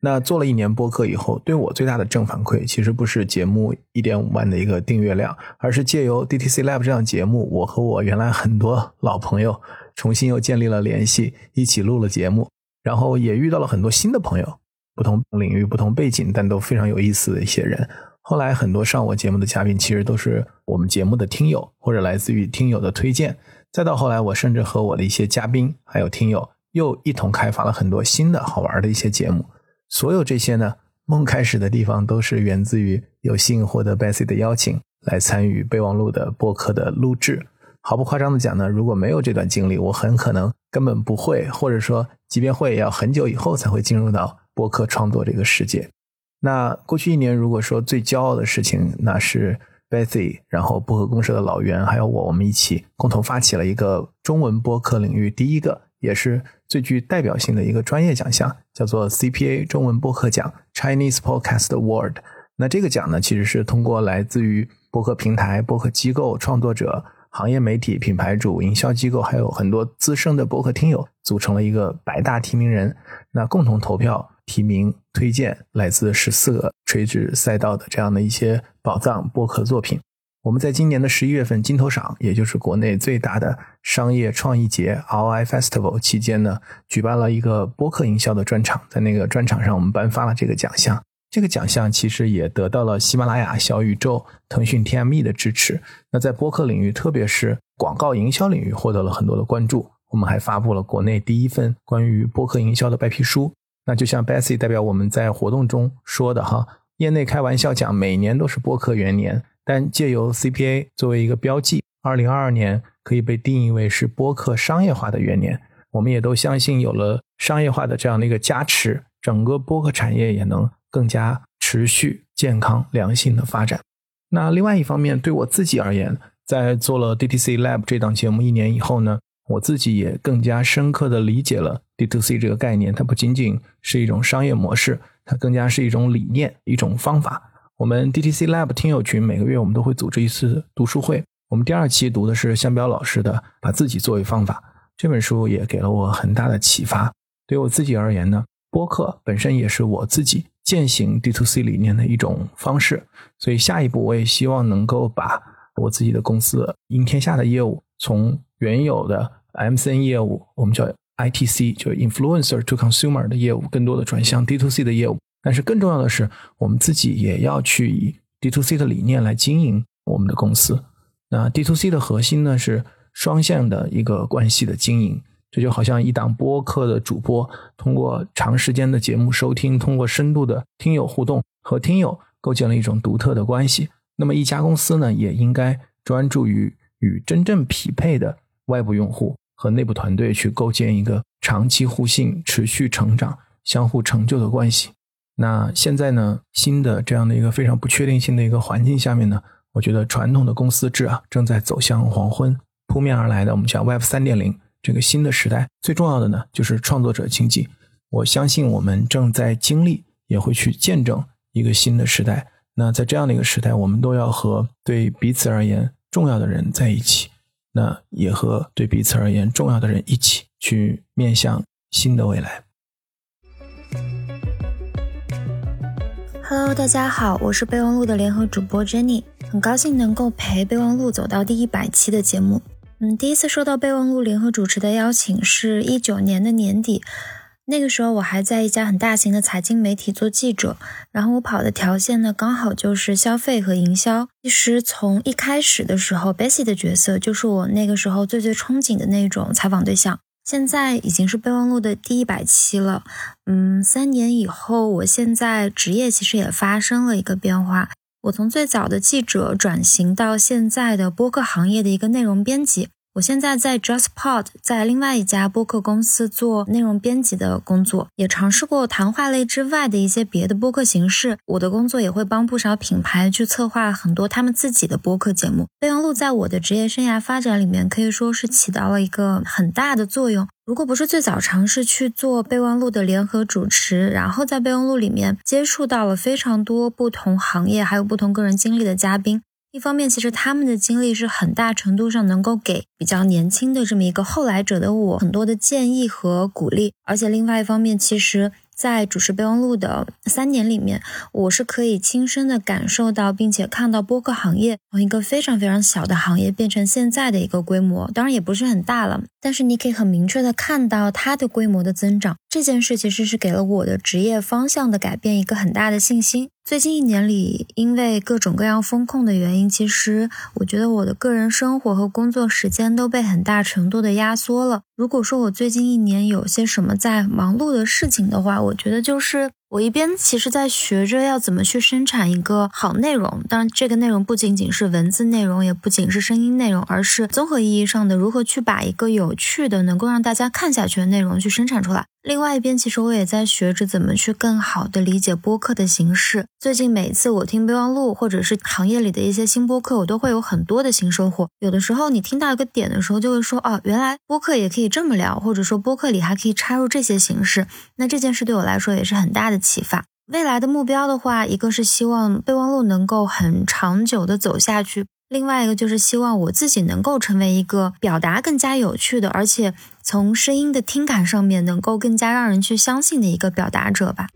那做了一年播客以后，对我最大的正反馈，其实不是节目一点五万的一个订阅量，而是借由 DTC Lab 这档节目，我和我原来很多老朋友重新又建立了联系，一起录了节目，然后也遇到了很多新的朋友。不同领域、不同背景，但都非常有意思的一些人。后来很多上我节目的嘉宾，其实都是我们节目的听友，或者来自于听友的推荐。再到后来，我甚至和我的一些嘉宾还有听友，又一同开发了很多新的好玩的一些节目。所有这些呢，梦开始的地方，都是源自于有幸获得 Bessy 的邀请，来参与备忘录的播客的录制。毫不夸张的讲呢，如果没有这段经历，我很可能根本不会，或者说，即便会，也要很久以后才会进入到。播客创作这个世界，那过去一年，如果说最骄傲的事情，那是 Bethy，然后播客公社的老袁还有我，我们一起共同发起了一个中文播客领域第一个，也是最具代表性的一个专业奖项，叫做 CPA 中文播客奖 （Chinese Podcast Award）。那这个奖呢，其实是通过来自于播客平台、播客机构、创作者、行业媒体、品牌主、营销机构，还有很多资深的播客听友，组成了一个百大提名人，那共同投票。提名推荐来自十四个垂直赛道的这样的一些宝藏播客作品。我们在今年的十一月份金头赏，也就是国内最大的商业创意节 ROI Festival 期间呢，举办了一个播客营销的专场。在那个专场上，我们颁发了这个奖项。这个奖项其实也得到了喜马拉雅、小宇宙、腾讯 TME 的支持。那在播客领域，特别是广告营销领域，获得了很多的关注。我们还发布了国内第一份关于播客营销的白皮书。那就像 Bessy 代表我们在活动中说的哈，业内开玩笑讲，每年都是播客元年，但借由 CPA 作为一个标记，二零二二年可以被定义为是播客商业化的元年。我们也都相信，有了商业化的这样的一个加持，整个播客产业也能更加持续、健康、良性的发展。那另外一方面，对我自己而言，在做了 DTC Lab 这档节目一年以后呢？我自己也更加深刻的理解了 D to C 这个概念，它不仅仅是一种商业模式，它更加是一种理念、一种方法。我们 DTC Lab 听友群每个月我们都会组织一次读书会，我们第二期读的是向彪老师的《把自己作为方法》这本书，也给了我很大的启发。对我自己而言呢，播客本身也是我自己践行 D to C 理念的一种方式，所以下一步我也希望能够把我自己的公司赢天下的业务从原有的 MCN 业务，我们叫 ITC，就是 Influencer to Consumer 的业务，更多的转向 D to C 的业务。但是更重要的是，我们自己也要去以 D to C 的理念来经营我们的公司。那 D to C 的核心呢是双向的一个关系的经营。这就好像一档播客的主播，通过长时间的节目收听，通过深度的听友互动，和听友构建了一种独特的关系。那么一家公司呢，也应该专注于与真正匹配的外部用户和内部团队去构建一个长期互信、持续成长、相互成就的关系。那现在呢，新的这样的一个非常不确定性的一个环境下面呢，我觉得传统的公司制啊，正在走向黄昏，扑面而来的我们讲 Web 三点零。这个新的时代，最重要的呢，就是创作者经济。我相信我们正在经历，也会去见证一个新的时代。那在这样的一个时代，我们都要和对彼此而言重要的人在一起，那也和对彼此而言重要的人一起去面向新的未来。Hello，大家好，我是备忘录的联合主播 Jenny，很高兴能够陪备忘录走到第一百期的节目。嗯，第一次收到备忘录联合主持的邀请是一九年的年底，那个时候我还在一家很大型的财经媒体做记者，然后我跑的条线呢刚好就是消费和营销。其实从一开始的时候，Bessy 的角色就是我那个时候最最憧憬的那种采访对象。现在已经是备忘录的第一百期了，嗯，三年以后，我现在职业其实也发生了一个变化。我从最早的记者转型到现在的播客行业的一个内容编辑。我现在在 JustPod，在另外一家播客公司做内容编辑的工作，也尝试过谈话类之外的一些别的播客形式。我的工作也会帮不少品牌去策划很多他们自己的播客节目。备忘录在我的职业生涯发展里面可以说是起到了一个很大的作用。如果不是最早尝试去做备忘录的联合主持，然后在备忘录里面接触到了非常多不同行业还有不同个人经历的嘉宾。一方面，其实他们的经历是很大程度上能够给比较年轻的这么一个后来者的我很多的建议和鼓励，而且另外一方面，其实。在主持备忘录的三年里面，我是可以亲身的感受到，并且看到播客行业从一个非常非常小的行业变成现在的一个规模，当然也不是很大了，但是你可以很明确的看到它的规模的增长。这件事其实是给了我的职业方向的改变一个很大的信心。最近一年里，因为各种各样风控的原因，其实我觉得我的个人生活和工作时间都被很大程度的压缩了。如果说我最近一年有些什么在忙碌的事情的话，我觉得就是我一边其实在学着要怎么去生产一个好内容，当然这个内容不仅仅是文字内容，也不仅是声音内容，而是综合意义上的如何去把一个有趣的、能够让大家看下去的内容去生产出来。另外一边，其实我也在学着怎么去更好的理解播客的形式。最近每次我听备忘录，或者是行业里的一些新播客，我都会有很多的新收获。有的时候你听到一个点的时候，就会说哦，原来播客也可以这么聊，或者说播客里还可以插入这些形式。那这件事对我来说也是很大的启发。未来的目标的话，一个是希望备忘录能够很长久的走下去。另外一个就是希望我自己能够成为一个表达更加有趣的，而且从声音的听感上面能够更加让人去相信的一个表达者吧。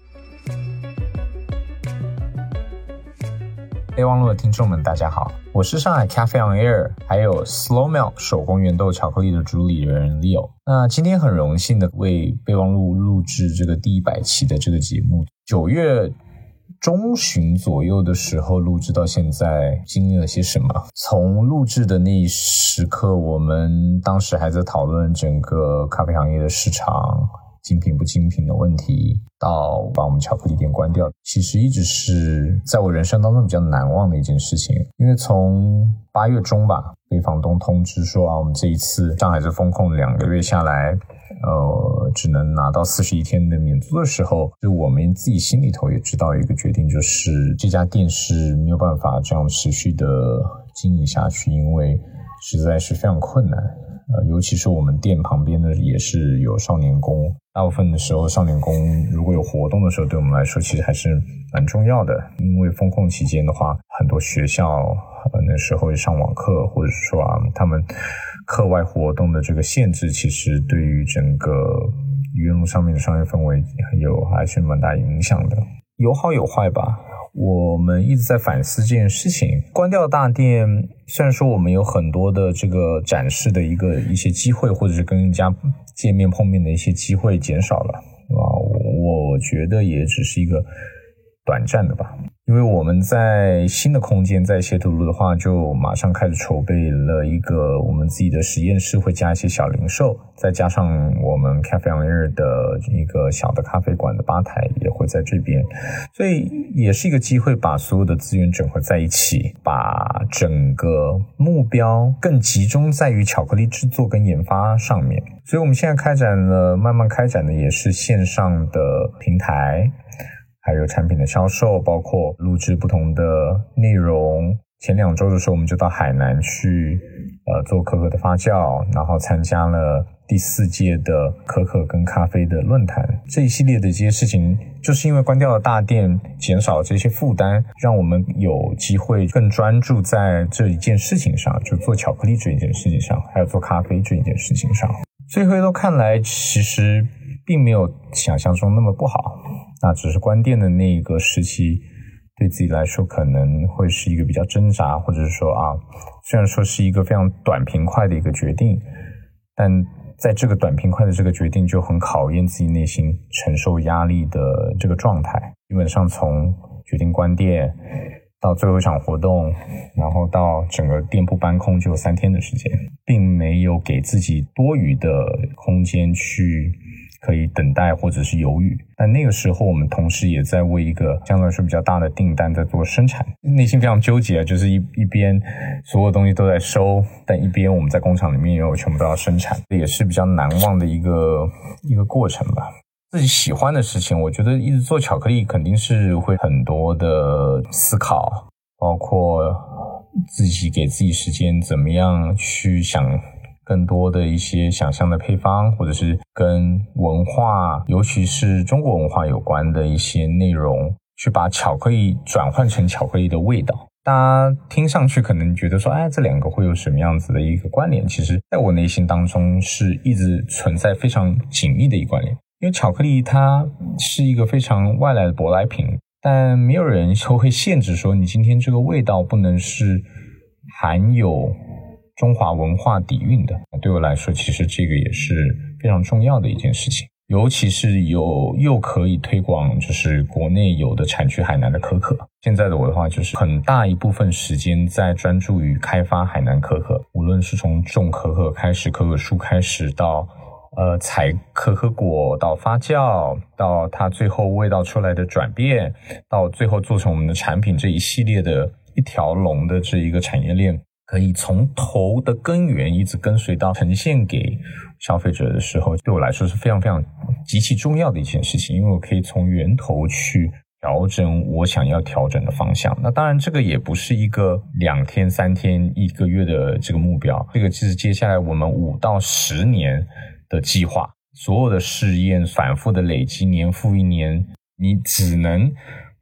备忘录的听众们，大家好，我是上海 Cafe on Air 还有 Slow Milk 手工原豆巧克力的主理人 Leo。那今天很荣幸的为备忘录录制这个第一百期的这个节目，九月。中旬左右的时候录制到现在，经历了些什么？从录制的那一时刻，我们当时还在讨论整个咖啡行业的市场精品不精品的问题，到把我们巧克力店关掉，其实一直是在我人生当中比较难忘的一件事情。因为从八月中吧，被房东通知说啊，我们这一次上海这封控两个月下来。呃，只能拿到四十一天的免租的时候，就我们自己心里头也知道一个决定，就是这家店是没有办法这样持续的经营下去，因为实在是非常困难。呃，尤其是我们店旁边呢，也是有少年宫。大部分的时候，少年宫如果有活动的时候，对我们来说其实还是蛮重要的。因为封控期间的话，很多学校呃那时候上网课，或者说啊，他们课外活动的这个限制，其实对于整个愚园路上面的商业氛围有还是蛮大影响的。有好有坏吧。我们一直在反思这件事情。关掉大店，虽然说我们有很多的这个展示的一个一些机会，或者是跟人家见面碰面的一些机会减少了，啊，我觉得也只是一个短暂的吧。因为我们在新的空间在斜土路的话，就马上开始筹备了一个我们自己的实验室，会加一些小零售，再加上我们 Cafe on Air 的一个小的咖啡馆的吧台也会在这边，所以也是一个机会，把所有的资源整合在一起，把整个目标更集中在于巧克力制作跟研发上面。所以我们现在开展了，慢慢开展的也是线上的平台。还有产品的销售，包括录制不同的内容。前两周的时候，我们就到海南去，呃，做可可的发酵，然后参加了第四届的可可跟咖啡的论坛。这一系列的这些事情，就是因为关掉了大店，减少了这些负担，让我们有机会更专注在这一件事情上，就做巧克力这一件事情上，还有做咖啡这一件事情上。这回头看来，其实并没有想象中那么不好。那只是关店的那一个时期，对自己来说可能会是一个比较挣扎，或者是说啊，虽然说是一个非常短平快的一个决定，但在这个短平快的这个决定就很考验自己内心承受压力的这个状态。基本上从决定关店到最后一场活动，然后到整个店铺搬空，就三天的时间，并没有给自己多余的空间去。可以等待或者是犹豫，但那个时候我们同时也在为一个相对来说比较大的订单在做生产，内心非常纠结，就是一一边所有东西都在收，但一边我们在工厂里面又全部都要生产，这也是比较难忘的一个一个过程吧。自己喜欢的事情，我觉得一直做巧克力肯定是会很多的思考，包括自己给自己时间，怎么样去想。更多的一些想象的配方，或者是跟文化，尤其是中国文化有关的一些内容，去把巧克力转换成巧克力的味道。大家听上去可能觉得说，哎，这两个会有什么样子的一个关联？其实，在我内心当中是一直存在非常紧密的一个关联。因为巧克力它是一个非常外来的舶来品，但没有人说会限制说，你今天这个味道不能是含有。中华文化底蕴的，对我来说，其实这个也是非常重要的一件事情。尤其是有又可以推广，就是国内有的产区海南的可可。现在的我的话，就是很大一部分时间在专注于开发海南可可，无论是从种可可开始，可可树开始，到呃采可可果，到发酵，到它最后味道出来的转变，到最后做成我们的产品这一系列的一条龙的这一个产业链。可以从头的根源一直跟随到呈现给消费者的时候，对我来说是非常非常极其重要的一件事情，因为我可以从源头去调整我想要调整的方向。那当然，这个也不是一个两天、三天、一个月的这个目标，这个是接下来我们五到十年的计划。所有的试验反复的累积，年复一年，你只能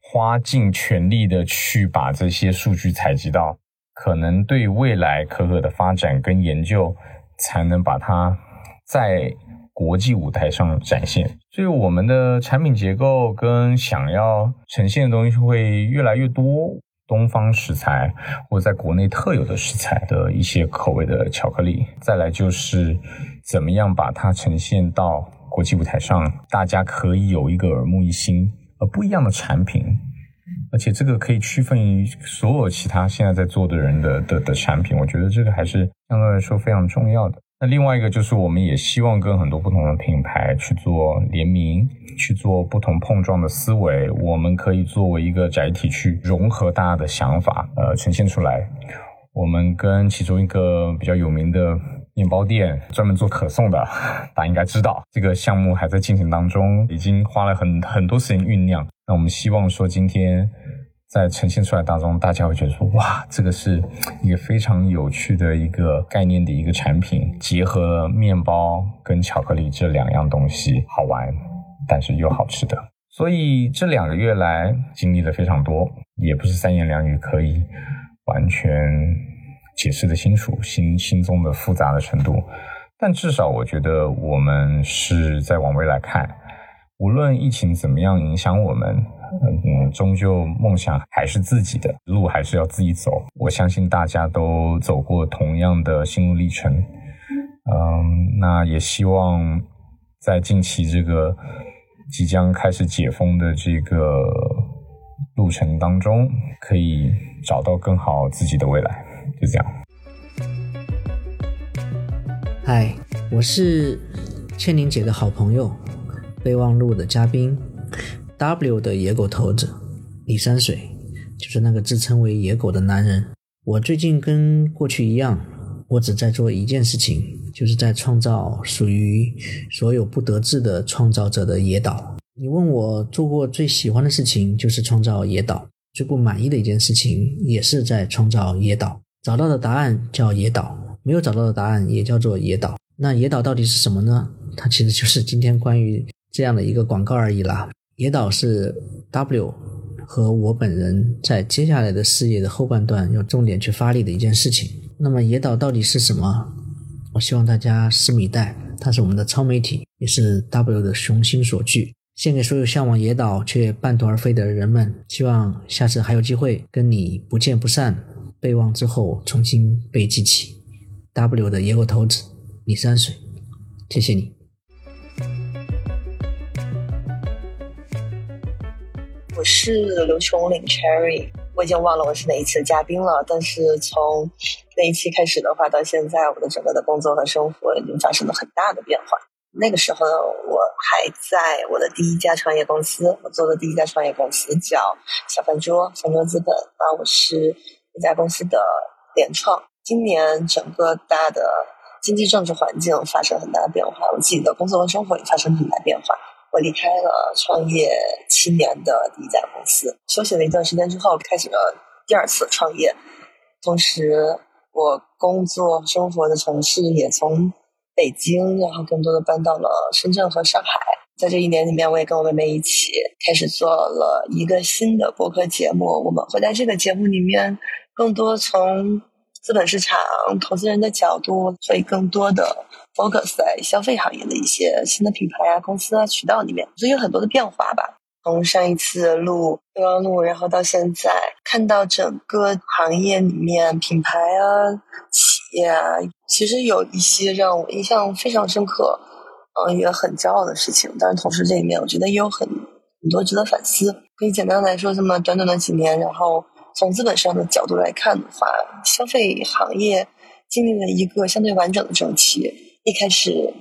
花尽全力的去把这些数据采集到。可能对未来可可的发展跟研究，才能把它在国际舞台上展现。所以我们的产品结构跟想要呈现的东西会越来越多，东方食材或在国内特有的食材的一些口味的巧克力。再来就是怎么样把它呈现到国际舞台上，大家可以有一个耳目一新、而不一样的产品。而且这个可以区分于所有其他现在在做的人的的的产品，我觉得这个还是相对来说非常重要的。那另外一个就是，我们也希望跟很多不同的品牌去做联名，去做不同碰撞的思维。我们可以作为一个载体去融合大家的想法，呃，呈现出来。我们跟其中一个比较有名的面包店，专门做可颂的，大家应该知道，这个项目还在进行当中，已经花了很很多时间酝酿。那我们希望说，今天在呈现出来当中，大家会觉得说，哇，这个是一个非常有趣的一个概念的一个产品，结合面包跟巧克力这两样东西，好玩，但是又好吃的。所以这两个月来经历了非常多，也不是三言两语可以完全解释的清楚，心心中的复杂的程度。但至少我觉得我们是在往未来看，无论疫情怎么样影响我们，嗯，终究梦想还是自己的路，还是要自己走。我相信大家都走过同样的心路历程，嗯，那也希望在近期这个即将开始解封的这个路程当中，可以找到更好自己的未来。就这样。嗨，我是倩玲姐的好朋友，备忘录的嘉宾，W 的野狗头子李山水，就是那个自称为野狗的男人。我最近跟过去一样，我只在做一件事情，就是在创造属于所有不得志的创造者的野岛。你问我做过最喜欢的事情，就是创造野岛；最不满意的一件事情，也是在创造野岛。找到的答案叫野岛。没有找到的答案也叫做野岛。那野岛到底是什么呢？它其实就是今天关于这样的一个广告而已啦。野岛是 W 和我本人在接下来的事业的后半段要重点去发力的一件事情。那么野岛到底是什么？我希望大家拭目以待。它是我们的超媒体，也是 W 的雄心所具。献给所有向往野岛却半途而废的人们。希望下次还有机会跟你不见不散。备忘之后重新被记起。W 的野狗头子李山水，谢谢你。我是刘琼岭 Cherry，我已经忘了我是哪一期的嘉宾了。但是从那一期开始的话，到现在我的整个的工作和生活已经发生了很大的变化。那个时候我还在我的第一家创业公司，我做的第一家创业公司叫小饭桌，饭桌资本啊，我是一家公司的联创。今年整个大的经济政治环境发生很大的变化，我自己的工作和生活也发生很大变化。我离开了创业七年的第一家公司，休息了一段时间之后，开始了第二次创业。同时，我工作生活的城市也从北京，然后更多的搬到了深圳和上海。在这一年里面，我也跟我妹妹一起开始做了一个新的播客节目。我们会在这个节目里面更多从。资本市场投资人的角度，会更多的 focus 在消费行业的一些新的品牌啊、公司啊、渠道里面，所以有很多的变化吧。从上一次录备忘录，然后到现在，看到整个行业里面品牌啊、企业啊，其实有一些让我印象非常深刻，嗯，也很骄傲的事情。但是同时，这里面我觉得也有很很多值得反思。可以简单来说，这么短短的几年，然后。从资本上的角度来看的话，消费行业经历了一个相对完整的周期。一开始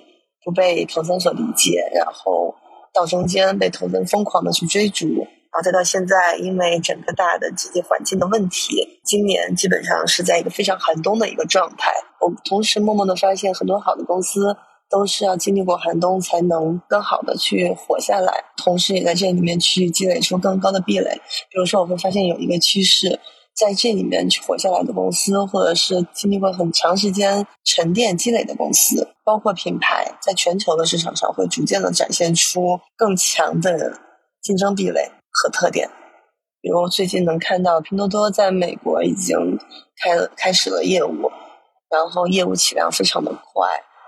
不被投资人所理解，然后到中间被投资人疯狂的去追逐，然后再到现在，因为整个大的经济环境的问题，今年基本上是在一个非常寒冬的一个状态。我同时默默的发现，很多好的公司。都是要经历过寒冬才能更好的去活下来，同时也在这里面去积累出更高的壁垒。比如说，我会发现有一个趋势，在这里面去活下来的公司，或者是经历过很长时间沉淀积累的公司，包括品牌，在全球的市场上会逐渐的展现出更强的竞争壁垒和特点。比如最近能看到拼多多在美国已经开开始了业务，然后业务起量非常的快。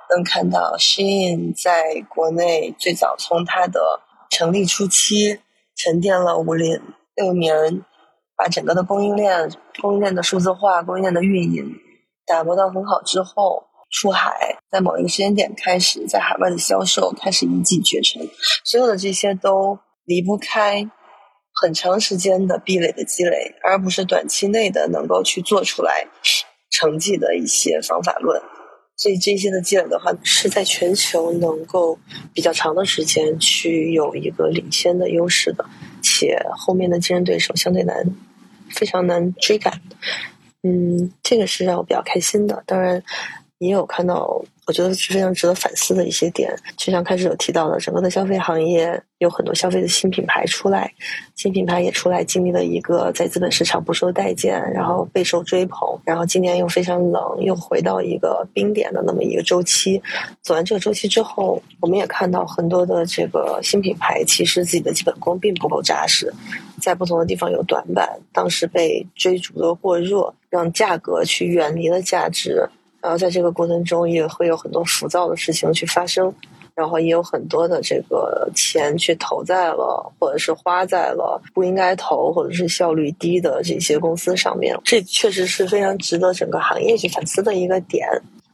能看到 Shein 在国内最早从它的成立初期沉淀了五年六年，把整个的供应链、供应链的数字化、供应链的运营打磨到很好之后，出海，在某一个时间点开始在海外的销售开始一骑绝尘，所有的这些都离不开很长时间的壁垒的积累，而不是短期内的能够去做出来成绩的一些方法论。所以这些的积累的话，是在全球能够比较长的时间去有一个领先的优势的，且后面的竞争对手相对难，非常难追赶。嗯，这个是让我比较开心的。当然，也有看到，我觉得是非常值得反思的一些点。就像开始有提到的，整个的消费行业有很多消费的新品牌出来，新品牌也出来，经历了一个在资本市场不受待见，然后备受追捧，然后今年又非常冷，又回到一个冰点的那么一个周期。走完这个周期之后，我们也看到很多的这个新品牌，其实自己的基本功并不够扎实，在不同的地方有短板，当时被追逐的过热，让价格去远离了价值。然后在这个过程中也会有很多浮躁的事情去发生，然后也有很多的这个钱去投在了，或者是花在了不应该投或者是效率低的这些公司上面。这确实是非常值得整个行业去反思的一个点。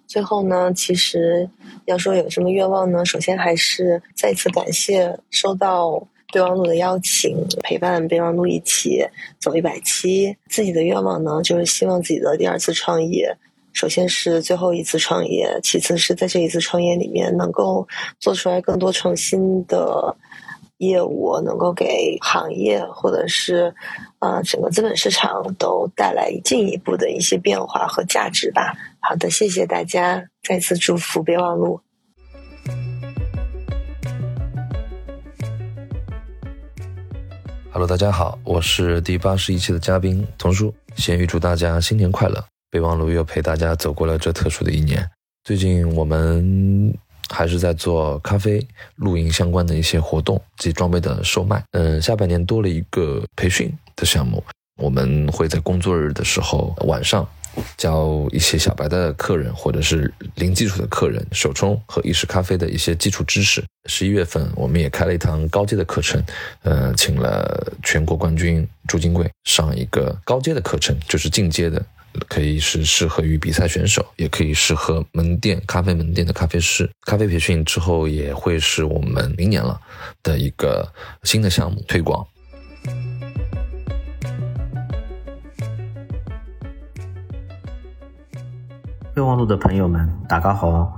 最后呢，其实要说有什么愿望呢？首先还是再次感谢收到备忘录的邀请，陪伴备忘录一起走一百期。自己的愿望呢，就是希望自己的第二次创业。首先是最后一次创业，其次是在这一次创业里面能够做出来更多创新的业务，能够给行业或者是呃整个资本市场都带来进一步的一些变化和价值吧。好的，谢谢大家，再次祝福备忘录。Hello，大家好，我是第八十一期的嘉宾童叔，先预祝大家新年快乐。备忘录又陪大家走过了这特殊的一年。最近我们还是在做咖啡露营相关的一些活动及装备的售卖。嗯，下半年多了一个培训的项目，我们会在工作日的时候晚上教一些小白的客人或者是零基础的客人手冲和意式咖啡的一些基础知识。十一月份我们也开了一堂高阶的课程，呃，请了全国冠军朱金贵上一个高阶的课程，就是进阶的。可以是适合于比赛选手，也可以适合门店、咖啡门店的咖啡师。咖啡培训之后也会是我们明年了的一个新的项目推广。备忘录的朋友们，大家好，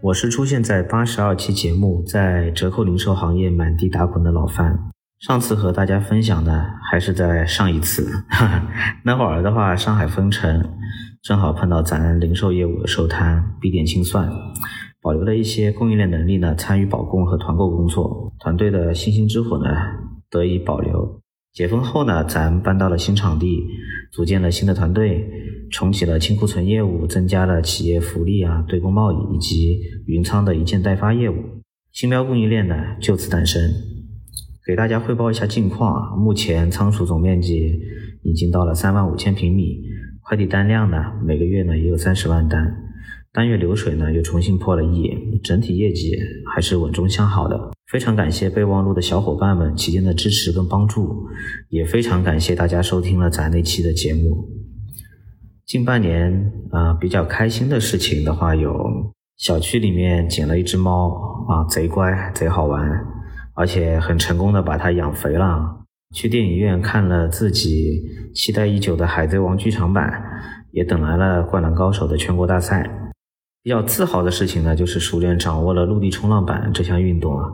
我是出现在八十二期节目，在折扣零售行业满地打滚的老范。上次和大家分享的还是在上一次，那会儿的话，上海封城，正好碰到咱零售业务的收摊，闭店清算，保留了一些供应链能力呢，参与保供和团购工作，团队的星星之火呢得以保留。解封后呢，咱搬到了新场地，组建了新的团队，重启了清库存业务，增加了企业福利啊、对公贸易以及云仓的一件代发业务，新标供应链呢就此诞生。给大家汇报一下近况啊，目前仓储总面积已经到了三万五千平米，快递单量呢每个月呢也有三十万单，单月流水呢又重新破了亿，整体业绩还是稳中向好的。非常感谢备忘录的小伙伴们期间的支持跟帮助，也非常感谢大家收听了咱那期的节目。近半年啊比较开心的事情的话，有小区里面捡了一只猫啊，贼乖贼好玩。而且很成功的把它养肥了。去电影院看了自己期待已久的《海贼王》剧场版，也等来了《灌篮高手》的全国大赛。比较自豪的事情呢，就是熟练掌握了陆地冲浪板这项运动啊，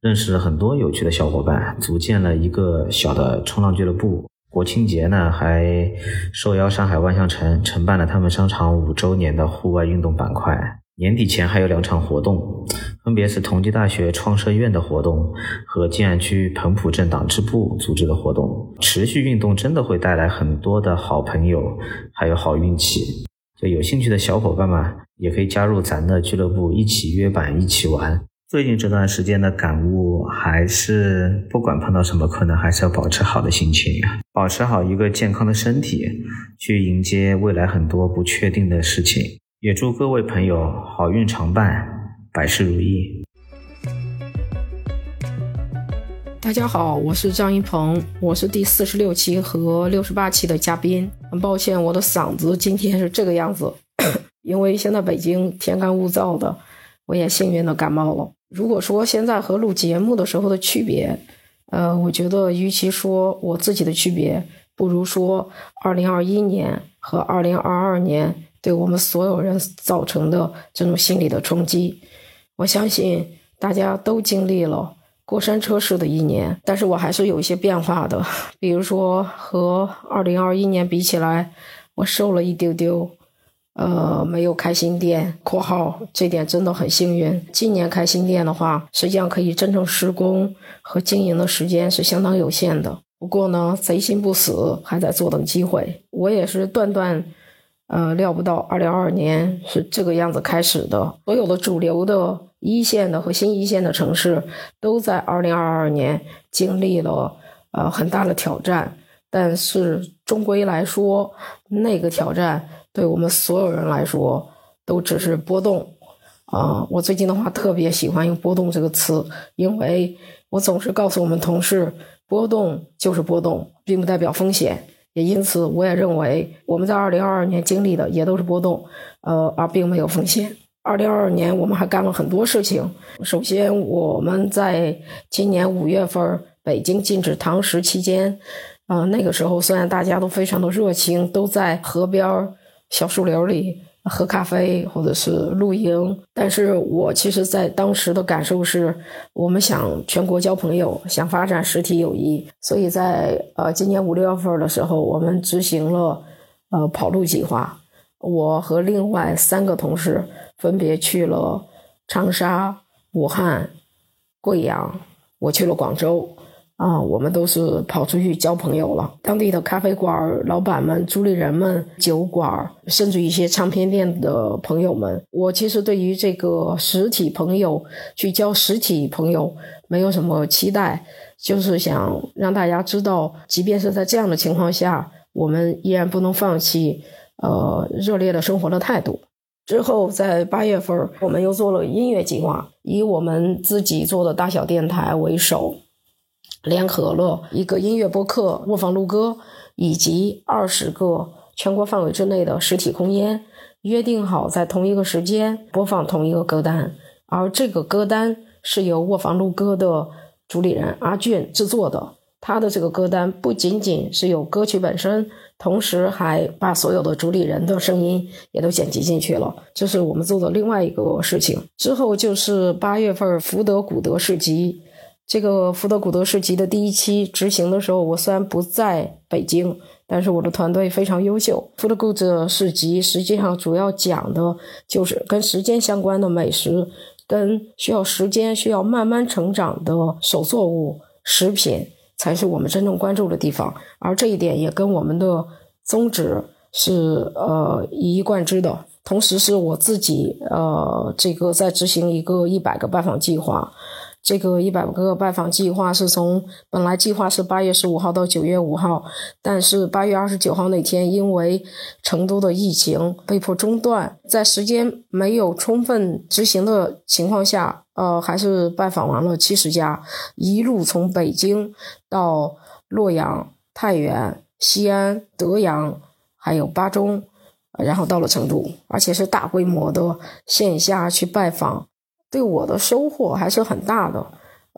认识了很多有趣的小伙伴，组建了一个小的冲浪俱乐部。国庆节呢，还受邀上海万象城承办了他们商场五周年的户外运动板块。年底前还有两场活动，分别是同济大学创设院的活动和静安区彭浦镇党支部组织的活动。持续运动真的会带来很多的好朋友，还有好运气。就有兴趣的小伙伴们也可以加入咱的俱乐部，一起约板，一起玩。最近这段时间的感悟还是，不管碰到什么困难，还是要保持好的心情，保持好一个健康的身体，去迎接未来很多不确定的事情。也祝各位朋友好运常伴，百事如意。大家好，我是张一鹏，我是第四十六期和六十八期的嘉宾。很抱歉，我的嗓子今天是这个样子，因为现在北京天干物燥的，我也幸运的感冒了。如果说现在和录节目的时候的区别，呃，我觉得与其说我自己的区别，不如说二零二一年和二零二二年。对我们所有人造成的这种心理的冲击，我相信大家都经历了过山车式的一年，但是我还是有一些变化的。比如说和二零二一年比起来，我瘦了一丢丢，呃，没有开新店（括号这点真的很幸运）。今年开新店的话，实际上可以真正施工和经营的时间是相当有限的。不过呢，贼心不死，还在坐等机会。我也是断断，呃，料不到二零二二年是这个样子开始的。所有的主流的一线的和新一线的城市，都在二零二二年经历了呃很大的挑战。但是终归来说，那个挑战。对我们所有人来说，都只是波动啊！我最近的话特别喜欢用“波动”这个词，因为我总是告诉我们同事，波动就是波动，并不代表风险。也因此，我也认为我们在二零二二年经历的也都是波动，呃，而并没有风险。二零二二年我们还干了很多事情。首先，我们在今年五月份北京禁止堂食期间，啊，那个时候虽然大家都非常的热情，都在河边。小树林里喝咖啡，或者是露营。但是我其实，在当时的感受是，我们想全国交朋友，想发展实体友谊。所以在呃今年五六月份的时候，我们执行了呃跑路计划。我和另外三个同事分别去了长沙、武汉、贵阳，我去了广州。啊，我们都是跑出去交朋友了。当地的咖啡馆老板们、主理人们、酒馆，甚至一些唱片店的朋友们，我其实对于这个实体朋友去交实体朋友没有什么期待，就是想让大家知道，即便是在这样的情况下，我们依然不能放弃呃热烈的生活的态度。之后在八月份，我们又做了音乐计划，以我们自己做的大小电台为首。联合了一个音乐播客《卧房录歌》，以及二十个全国范围之内的实体空间，约定好在同一个时间播放同一个歌单。而这个歌单是由《卧房录歌》的主理人阿俊制作的。他的这个歌单不仅仅是有歌曲本身，同时还把所有的主理人的声音也都剪辑进去了。这是我们做的另外一个事情。之后就是八月份福德古德市集。这个福德古德市集的第一期执行的时候，我虽然不在北京，但是我的团队非常优秀。福德古德市集实际上主要讲的就是跟时间相关的美食，跟需要时间、需要慢慢成长的手作物、食品，才是我们真正关注的地方。而这一点也跟我们的宗旨是呃一以贯之的。同时，是我自己呃这个在执行一个一百个拜访计划。这个一百个拜访计划是从本来计划是八月十五号到九月五号，但是八月二十九号那天因为成都的疫情被迫中断，在时间没有充分执行的情况下，呃，还是拜访完了七十家，一路从北京到洛阳、太原、西安、德阳，还有巴中，然后到了成都，而且是大规模的线下去拜访。对我的收获还是很大的，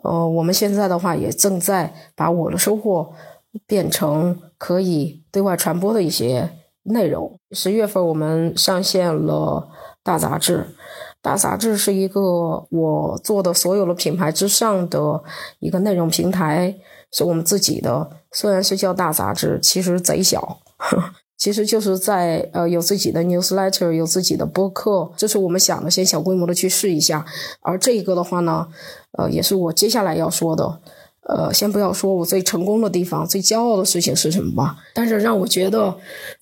呃，我们现在的话也正在把我的收获变成可以对外传播的一些内容。十月份我们上线了大杂志，大杂志是一个我做的所有的品牌之上的一个内容平台，是我们自己的，虽然是叫大杂志，其实贼小。其实就是在呃有自己的 newsletter，有自己的播客，这是我们想的，先小规模的去试一下。而这一个的话呢，呃，也是我接下来要说的。呃，先不要说我最成功的地方、最骄傲的事情是什么吧，但是让我觉得，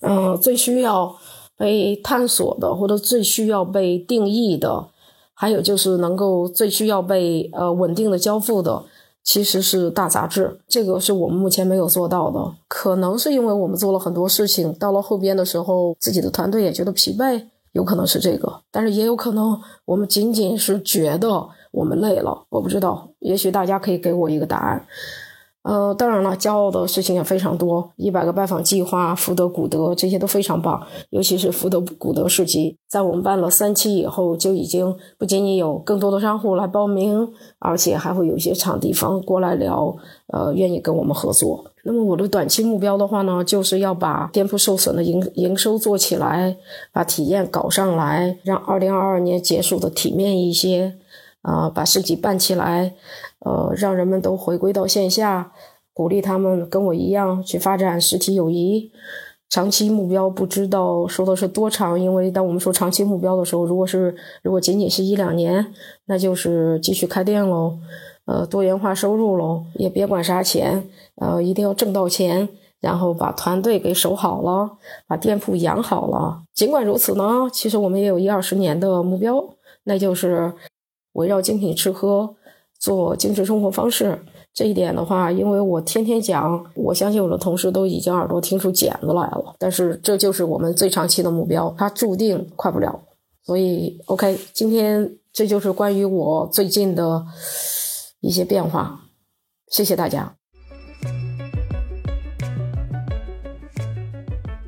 嗯，最需要被探索的，或者最需要被定义的，还有就是能够最需要被呃稳定的交付的。其实是大杂志，这个是我们目前没有做到的，可能是因为我们做了很多事情，到了后边的时候，自己的团队也觉得疲惫，有可能是这个，但是也有可能我们仅仅是觉得我们累了，我不知道，也许大家可以给我一个答案。呃，当然了，骄傲的事情也非常多。一百个拜访计划，福德古德这些都非常棒，尤其是福德古德市集，在我们办了三期以后，就已经不仅仅有更多的商户来报名，而且还会有一些场地方过来聊，呃，愿意跟我们合作。那么我的短期目标的话呢，就是要把店铺受损的营营收做起来，把体验搞上来，让二零二二年结束的体面一些。啊，把市集办起来，呃，让人们都回归到线下，鼓励他们跟我一样去发展实体友谊。长期目标不知道说的是多长，因为当我们说长期目标的时候，如果是如果仅仅是一两年，那就是继续开店喽，呃，多元化收入喽，也别管啥钱，呃，一定要挣到钱。然后把团队给守好了，把店铺养好了。尽管如此呢，其实我们也有一二十年的目标，那就是围绕精品吃喝做精致生活方式。这一点的话，因为我天天讲，我相信我的同事都已经耳朵听出茧子来了。但是这就是我们最长期的目标，它注定快不了。所以，OK，今天这就是关于我最近的一些变化。谢谢大家。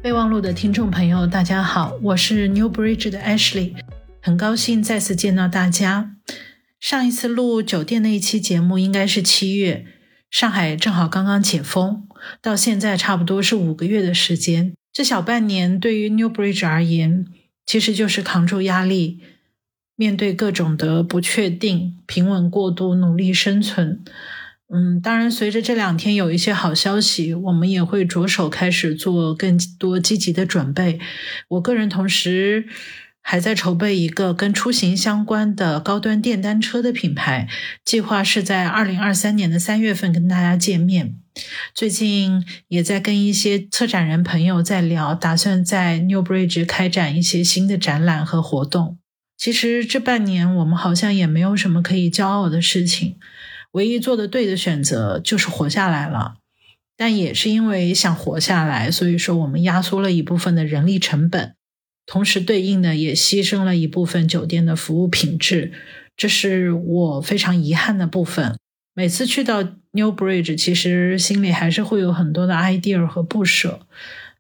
备忘录的听众朋友，大家好，我是 New Bridge 的 Ashley，很高兴再次见到大家。上一次录酒店那一期节目应该是七月，上海正好刚刚解封，到现在差不多是五个月的时间。这小半年对于 New Bridge 而言，其实就是扛住压力，面对各种的不确定，平稳过渡，努力生存。嗯，当然，随着这两天有一些好消息，我们也会着手开始做更多积极的准备。我个人同时还在筹备一个跟出行相关的高端电单车的品牌，计划是在二零二三年的三月份跟大家见面。最近也在跟一些策展人朋友在聊，打算在 New Bridge 开展一些新的展览和活动。其实这半年我们好像也没有什么可以骄傲的事情。唯一做的对的选择就是活下来了，但也是因为想活下来，所以说我们压缩了一部分的人力成本，同时对应的也牺牲了一部分酒店的服务品质，这是我非常遗憾的部分。每次去到 New Bridge，其实心里还是会有很多的 idea 和不舍。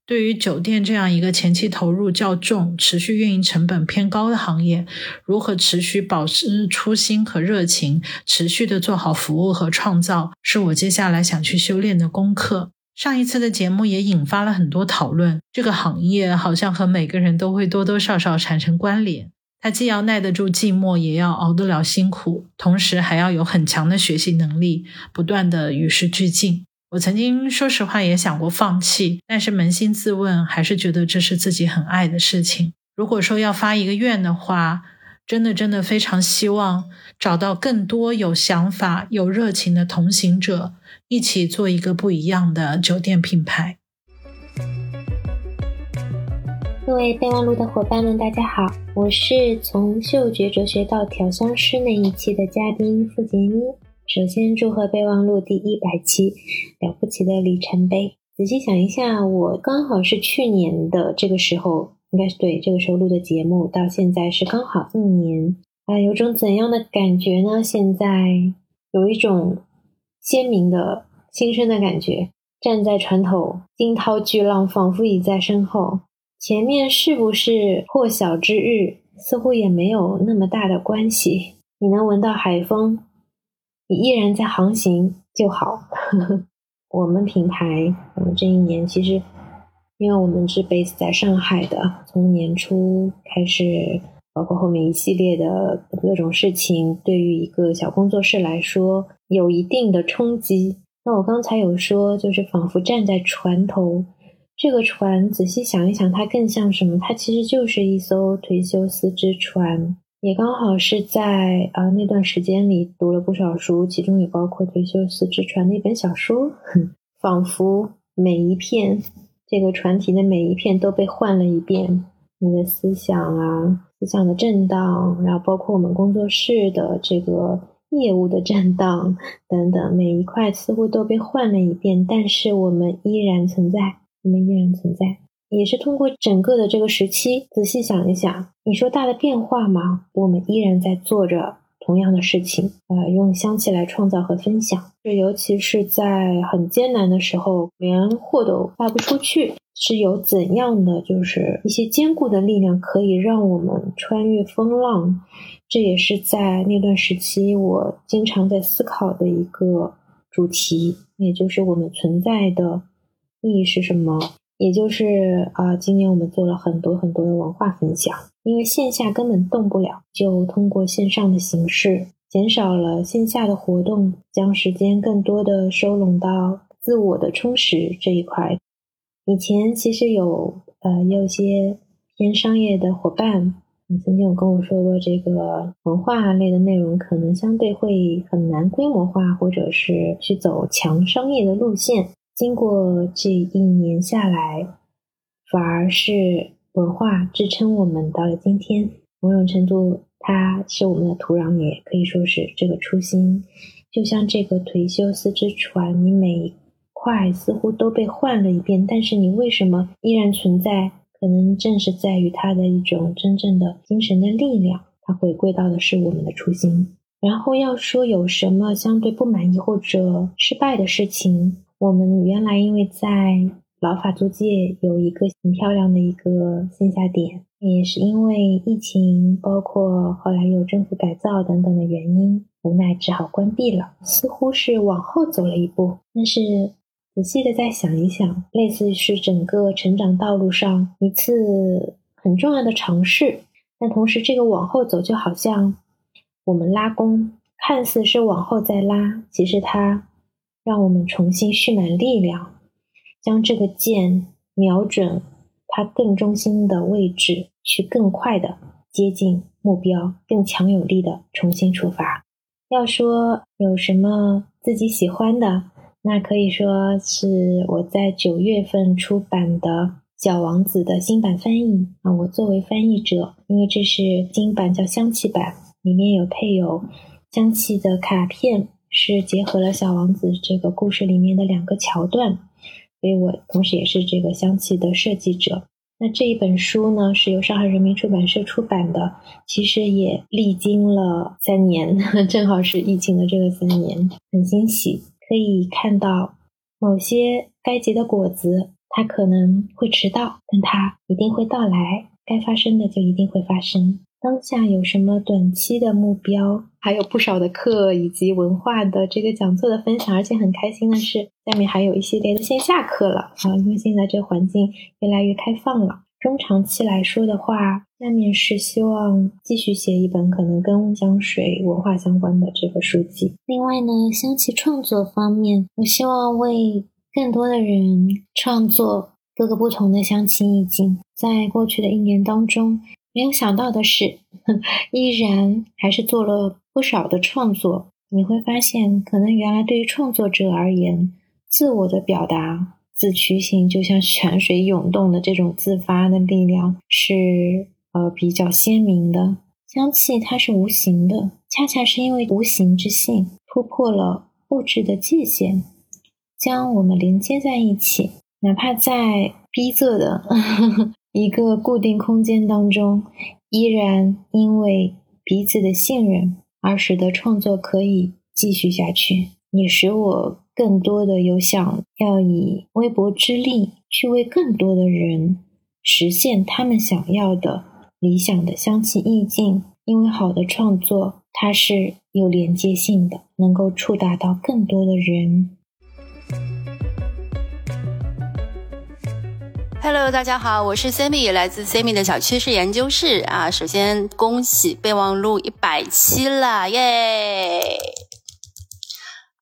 对于酒店这样一个前期投入较重、持续运营成本偏高的行业，如何持续保持初心和热情，持续的做好服务和创造，是我接下来想去修炼的功课。上一次的节目也引发了很多讨论。这个行业好像和每个人都会多多少少产生关联，它既要耐得住寂寞，也要熬得了辛苦，同时还要有很强的学习能力，不断的与时俱进。我曾经说实话也想过放弃，但是扪心自问，还是觉得这是自己很爱的事情。如果说要发一个愿的话，真的真的非常希望找到更多有想法、有热情的同行者，一起做一个不一样的酒店品牌。各位备忘录的伙伴们，大家好，我是从嗅觉哲学到调香师那一期的嘉宾付杰妮。首先，祝贺备忘录第一百期，了不起的里程碑。仔细想一下，我刚好是去年的这个时候，应该是对这个时候录的节目，到现在是刚好一年。啊，有种怎样的感觉呢？现在有一种鲜明的新生的感觉。站在船头，惊涛巨浪仿佛已在身后，前面是不是破晓之日，似乎也没有那么大的关系。你能闻到海风。你依然在航行就好。我们品牌，我们这一年其实，因为我们是 base 在上海的，从年初开始，包括后面一系列的各种事情，对于一个小工作室来说，有一定的冲击。那我刚才有说，就是仿佛站在船头，这个船仔细想一想，它更像什么？它其实就是一艘退休四只船。也刚好是在啊那段时间里读了不少书，其中也包括退休四之船那本小说。仿佛每一片这个船体的每一片都被换了一遍，你的思想啊，思想的震荡，然后包括我们工作室的这个业务的震荡等等，每一块似乎都被换了一遍，但是我们依然存在，我们依然存在。也是通过整个的这个时期，仔细想一想，你说大的变化吗？我们依然在做着同样的事情，呃，用香气来创造和分享。这尤其是在很艰难的时候，连货都发不出去，是有怎样的就是一些坚固的力量可以让我们穿越风浪？这也是在那段时期我经常在思考的一个主题，也就是我们存在的意义是什么？也就是啊，今年我们做了很多很多的文化分享，因为线下根本动不了，就通过线上的形式，减少了线下的活动，将时间更多的收拢到自我的充实这一块。以前其实有呃有些偏商业的伙伴，你曾经有跟我说过，这个文化类的内容可能相对会很难规模化，或者是去走强商业的路线。经过这一年下来，反而是文化支撑我们到了今天。某种程度，它是我们的土壤，也可以说是这个初心。就像这个颓修斯之船，你每一块似乎都被换了一遍，但是你为什么依然存在？可能正是在于它的一种真正的精神的力量，它回归到的是我们的初心。然后要说有什么相对不满意或者失败的事情。我们原来因为在老法租界有一个很漂亮的一个线下点，也是因为疫情，包括后来有政府改造等等的原因，无奈只好关闭了。似乎是往后走了一步，但是仔细的再想一想，类似是整个成长道路上一次很重要的尝试。但同时，这个往后走就好像我们拉弓，看似是往后再拉，其实它。让我们重新蓄满力量，将这个箭瞄准它更中心的位置，去更快的接近目标，更强有力的重新出发。要说有什么自己喜欢的，那可以说是我在九月份出版的《小王子》的新版翻译啊。我作为翻译者，因为这是新版叫香气版，里面有配有香气的卡片。是结合了《小王子》这个故事里面的两个桥段，所以我同时也是这个香气的设计者。那这一本书呢，是由上海人民出版社出版的，其实也历经了三年，正好是疫情的这个三年，很欣喜可以看到某些该结的果子，它可能会迟到，但它一定会到来，该发生的就一定会发生。当下有什么短期的目标？还有不少的课以及文化的这个讲座的分享，而且很开心的是，下面还有一系列的线下课了啊！因为现在这个环境越来越开放了。中长期来说的话，下面是希望继续写一本可能跟香水文化相关的这个书籍。另外呢，香气创作方面，我希望为更多的人创作各个不同的香气意境。在过去的一年当中。没有想到的是，依然还是做了不少的创作。你会发现，可能原来对于创作者而言，自我的表达、自驱性，就像泉水涌动的这种自发的力量，是呃比较鲜明的。香气它是无形的，恰恰是因为无形之性突破了物质的界限，将我们连接在一起，哪怕在逼仄的。一个固定空间当中，依然因为彼此的信任而使得创作可以继续下去，你使我更多的有想要以微薄之力去为更多的人实现他们想要的理想的香气意境。因为好的创作它是有连接性的，能够触达到更多的人。Hello，大家好，我是 Sammy，来自 Sammy 的小趋势研究室啊。首先恭喜备忘录一百期了，耶！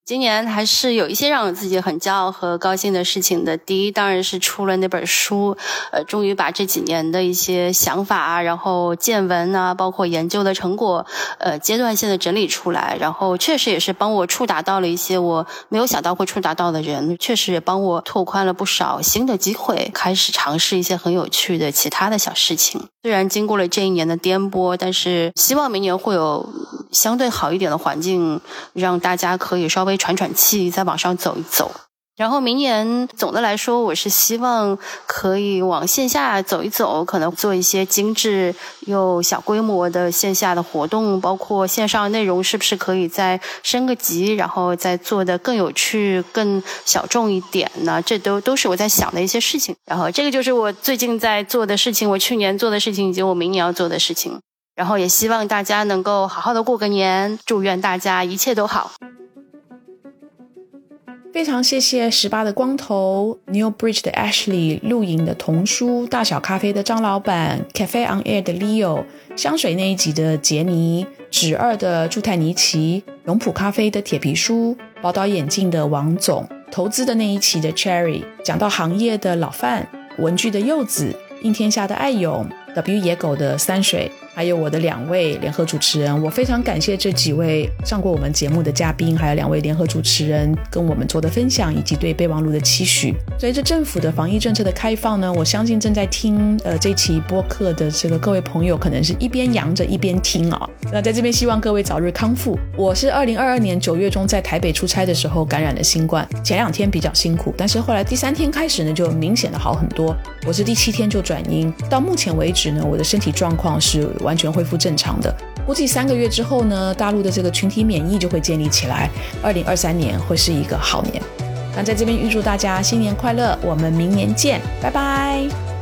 今年还是有一些让我自己很骄傲和高兴的事情的。第一，当然是出了那本书，呃，终于把这几年的一些想法啊，然后见闻啊，包括研究的成果，呃，阶段性的整理出来。然后确实也是帮我触达到了一些我没有想到会触达到的人，确实也帮我拓宽了不少新的机会，开始尝试一些很有趣的其他的小事情。虽然经过了这一年的颠簸，但是希望明年会有相对好一点的环境，让大家可以稍微。喘喘气，再往上走一走。然后明年总的来说，我是希望可以往线下走一走，可能做一些精致又小规模的线下的活动，包括线上内容是不是可以再升个级，然后再做的更有趣、更小众一点呢？这都都是我在想的一些事情。然后这个就是我最近在做的事情，我去年做的事情，以及我明年要做的事情。然后也希望大家能够好好的过个年，祝愿大家一切都好。非常谢谢十八的光头，New Bridge 的 Ashley，露营的童书，大小咖啡的张老板，Cafe on Air 的 Leo，香水那一集的杰尼，纸二的朱泰尼奇，龙普咖啡的铁皮书，宝岛眼镜的王总。投资的那一期的 Cherry，讲到行业的老范、文具的柚子、应天下的爱勇、W 野狗的三水。还有我的两位联合主持人，我非常感谢这几位上过我们节目的嘉宾，还有两位联合主持人跟我们做的分享，以及对备忘录的期许。随着政府的防疫政策的开放呢，我相信正在听呃这期播客的这个各位朋友，可能是一边扬着一边听啊。那在这边希望各位早日康复。我是二零二二年九月中在台北出差的时候感染了新冠，前两天比较辛苦，但是后来第三天开始呢就明显的好很多。我是第七天就转阴，到目前为止呢，我的身体状况是。完全恢复正常的，估计三个月之后呢，大陆的这个群体免疫就会建立起来，二零二三年会是一个好年。那在这边预祝大家新年快乐，我们明年见，拜拜。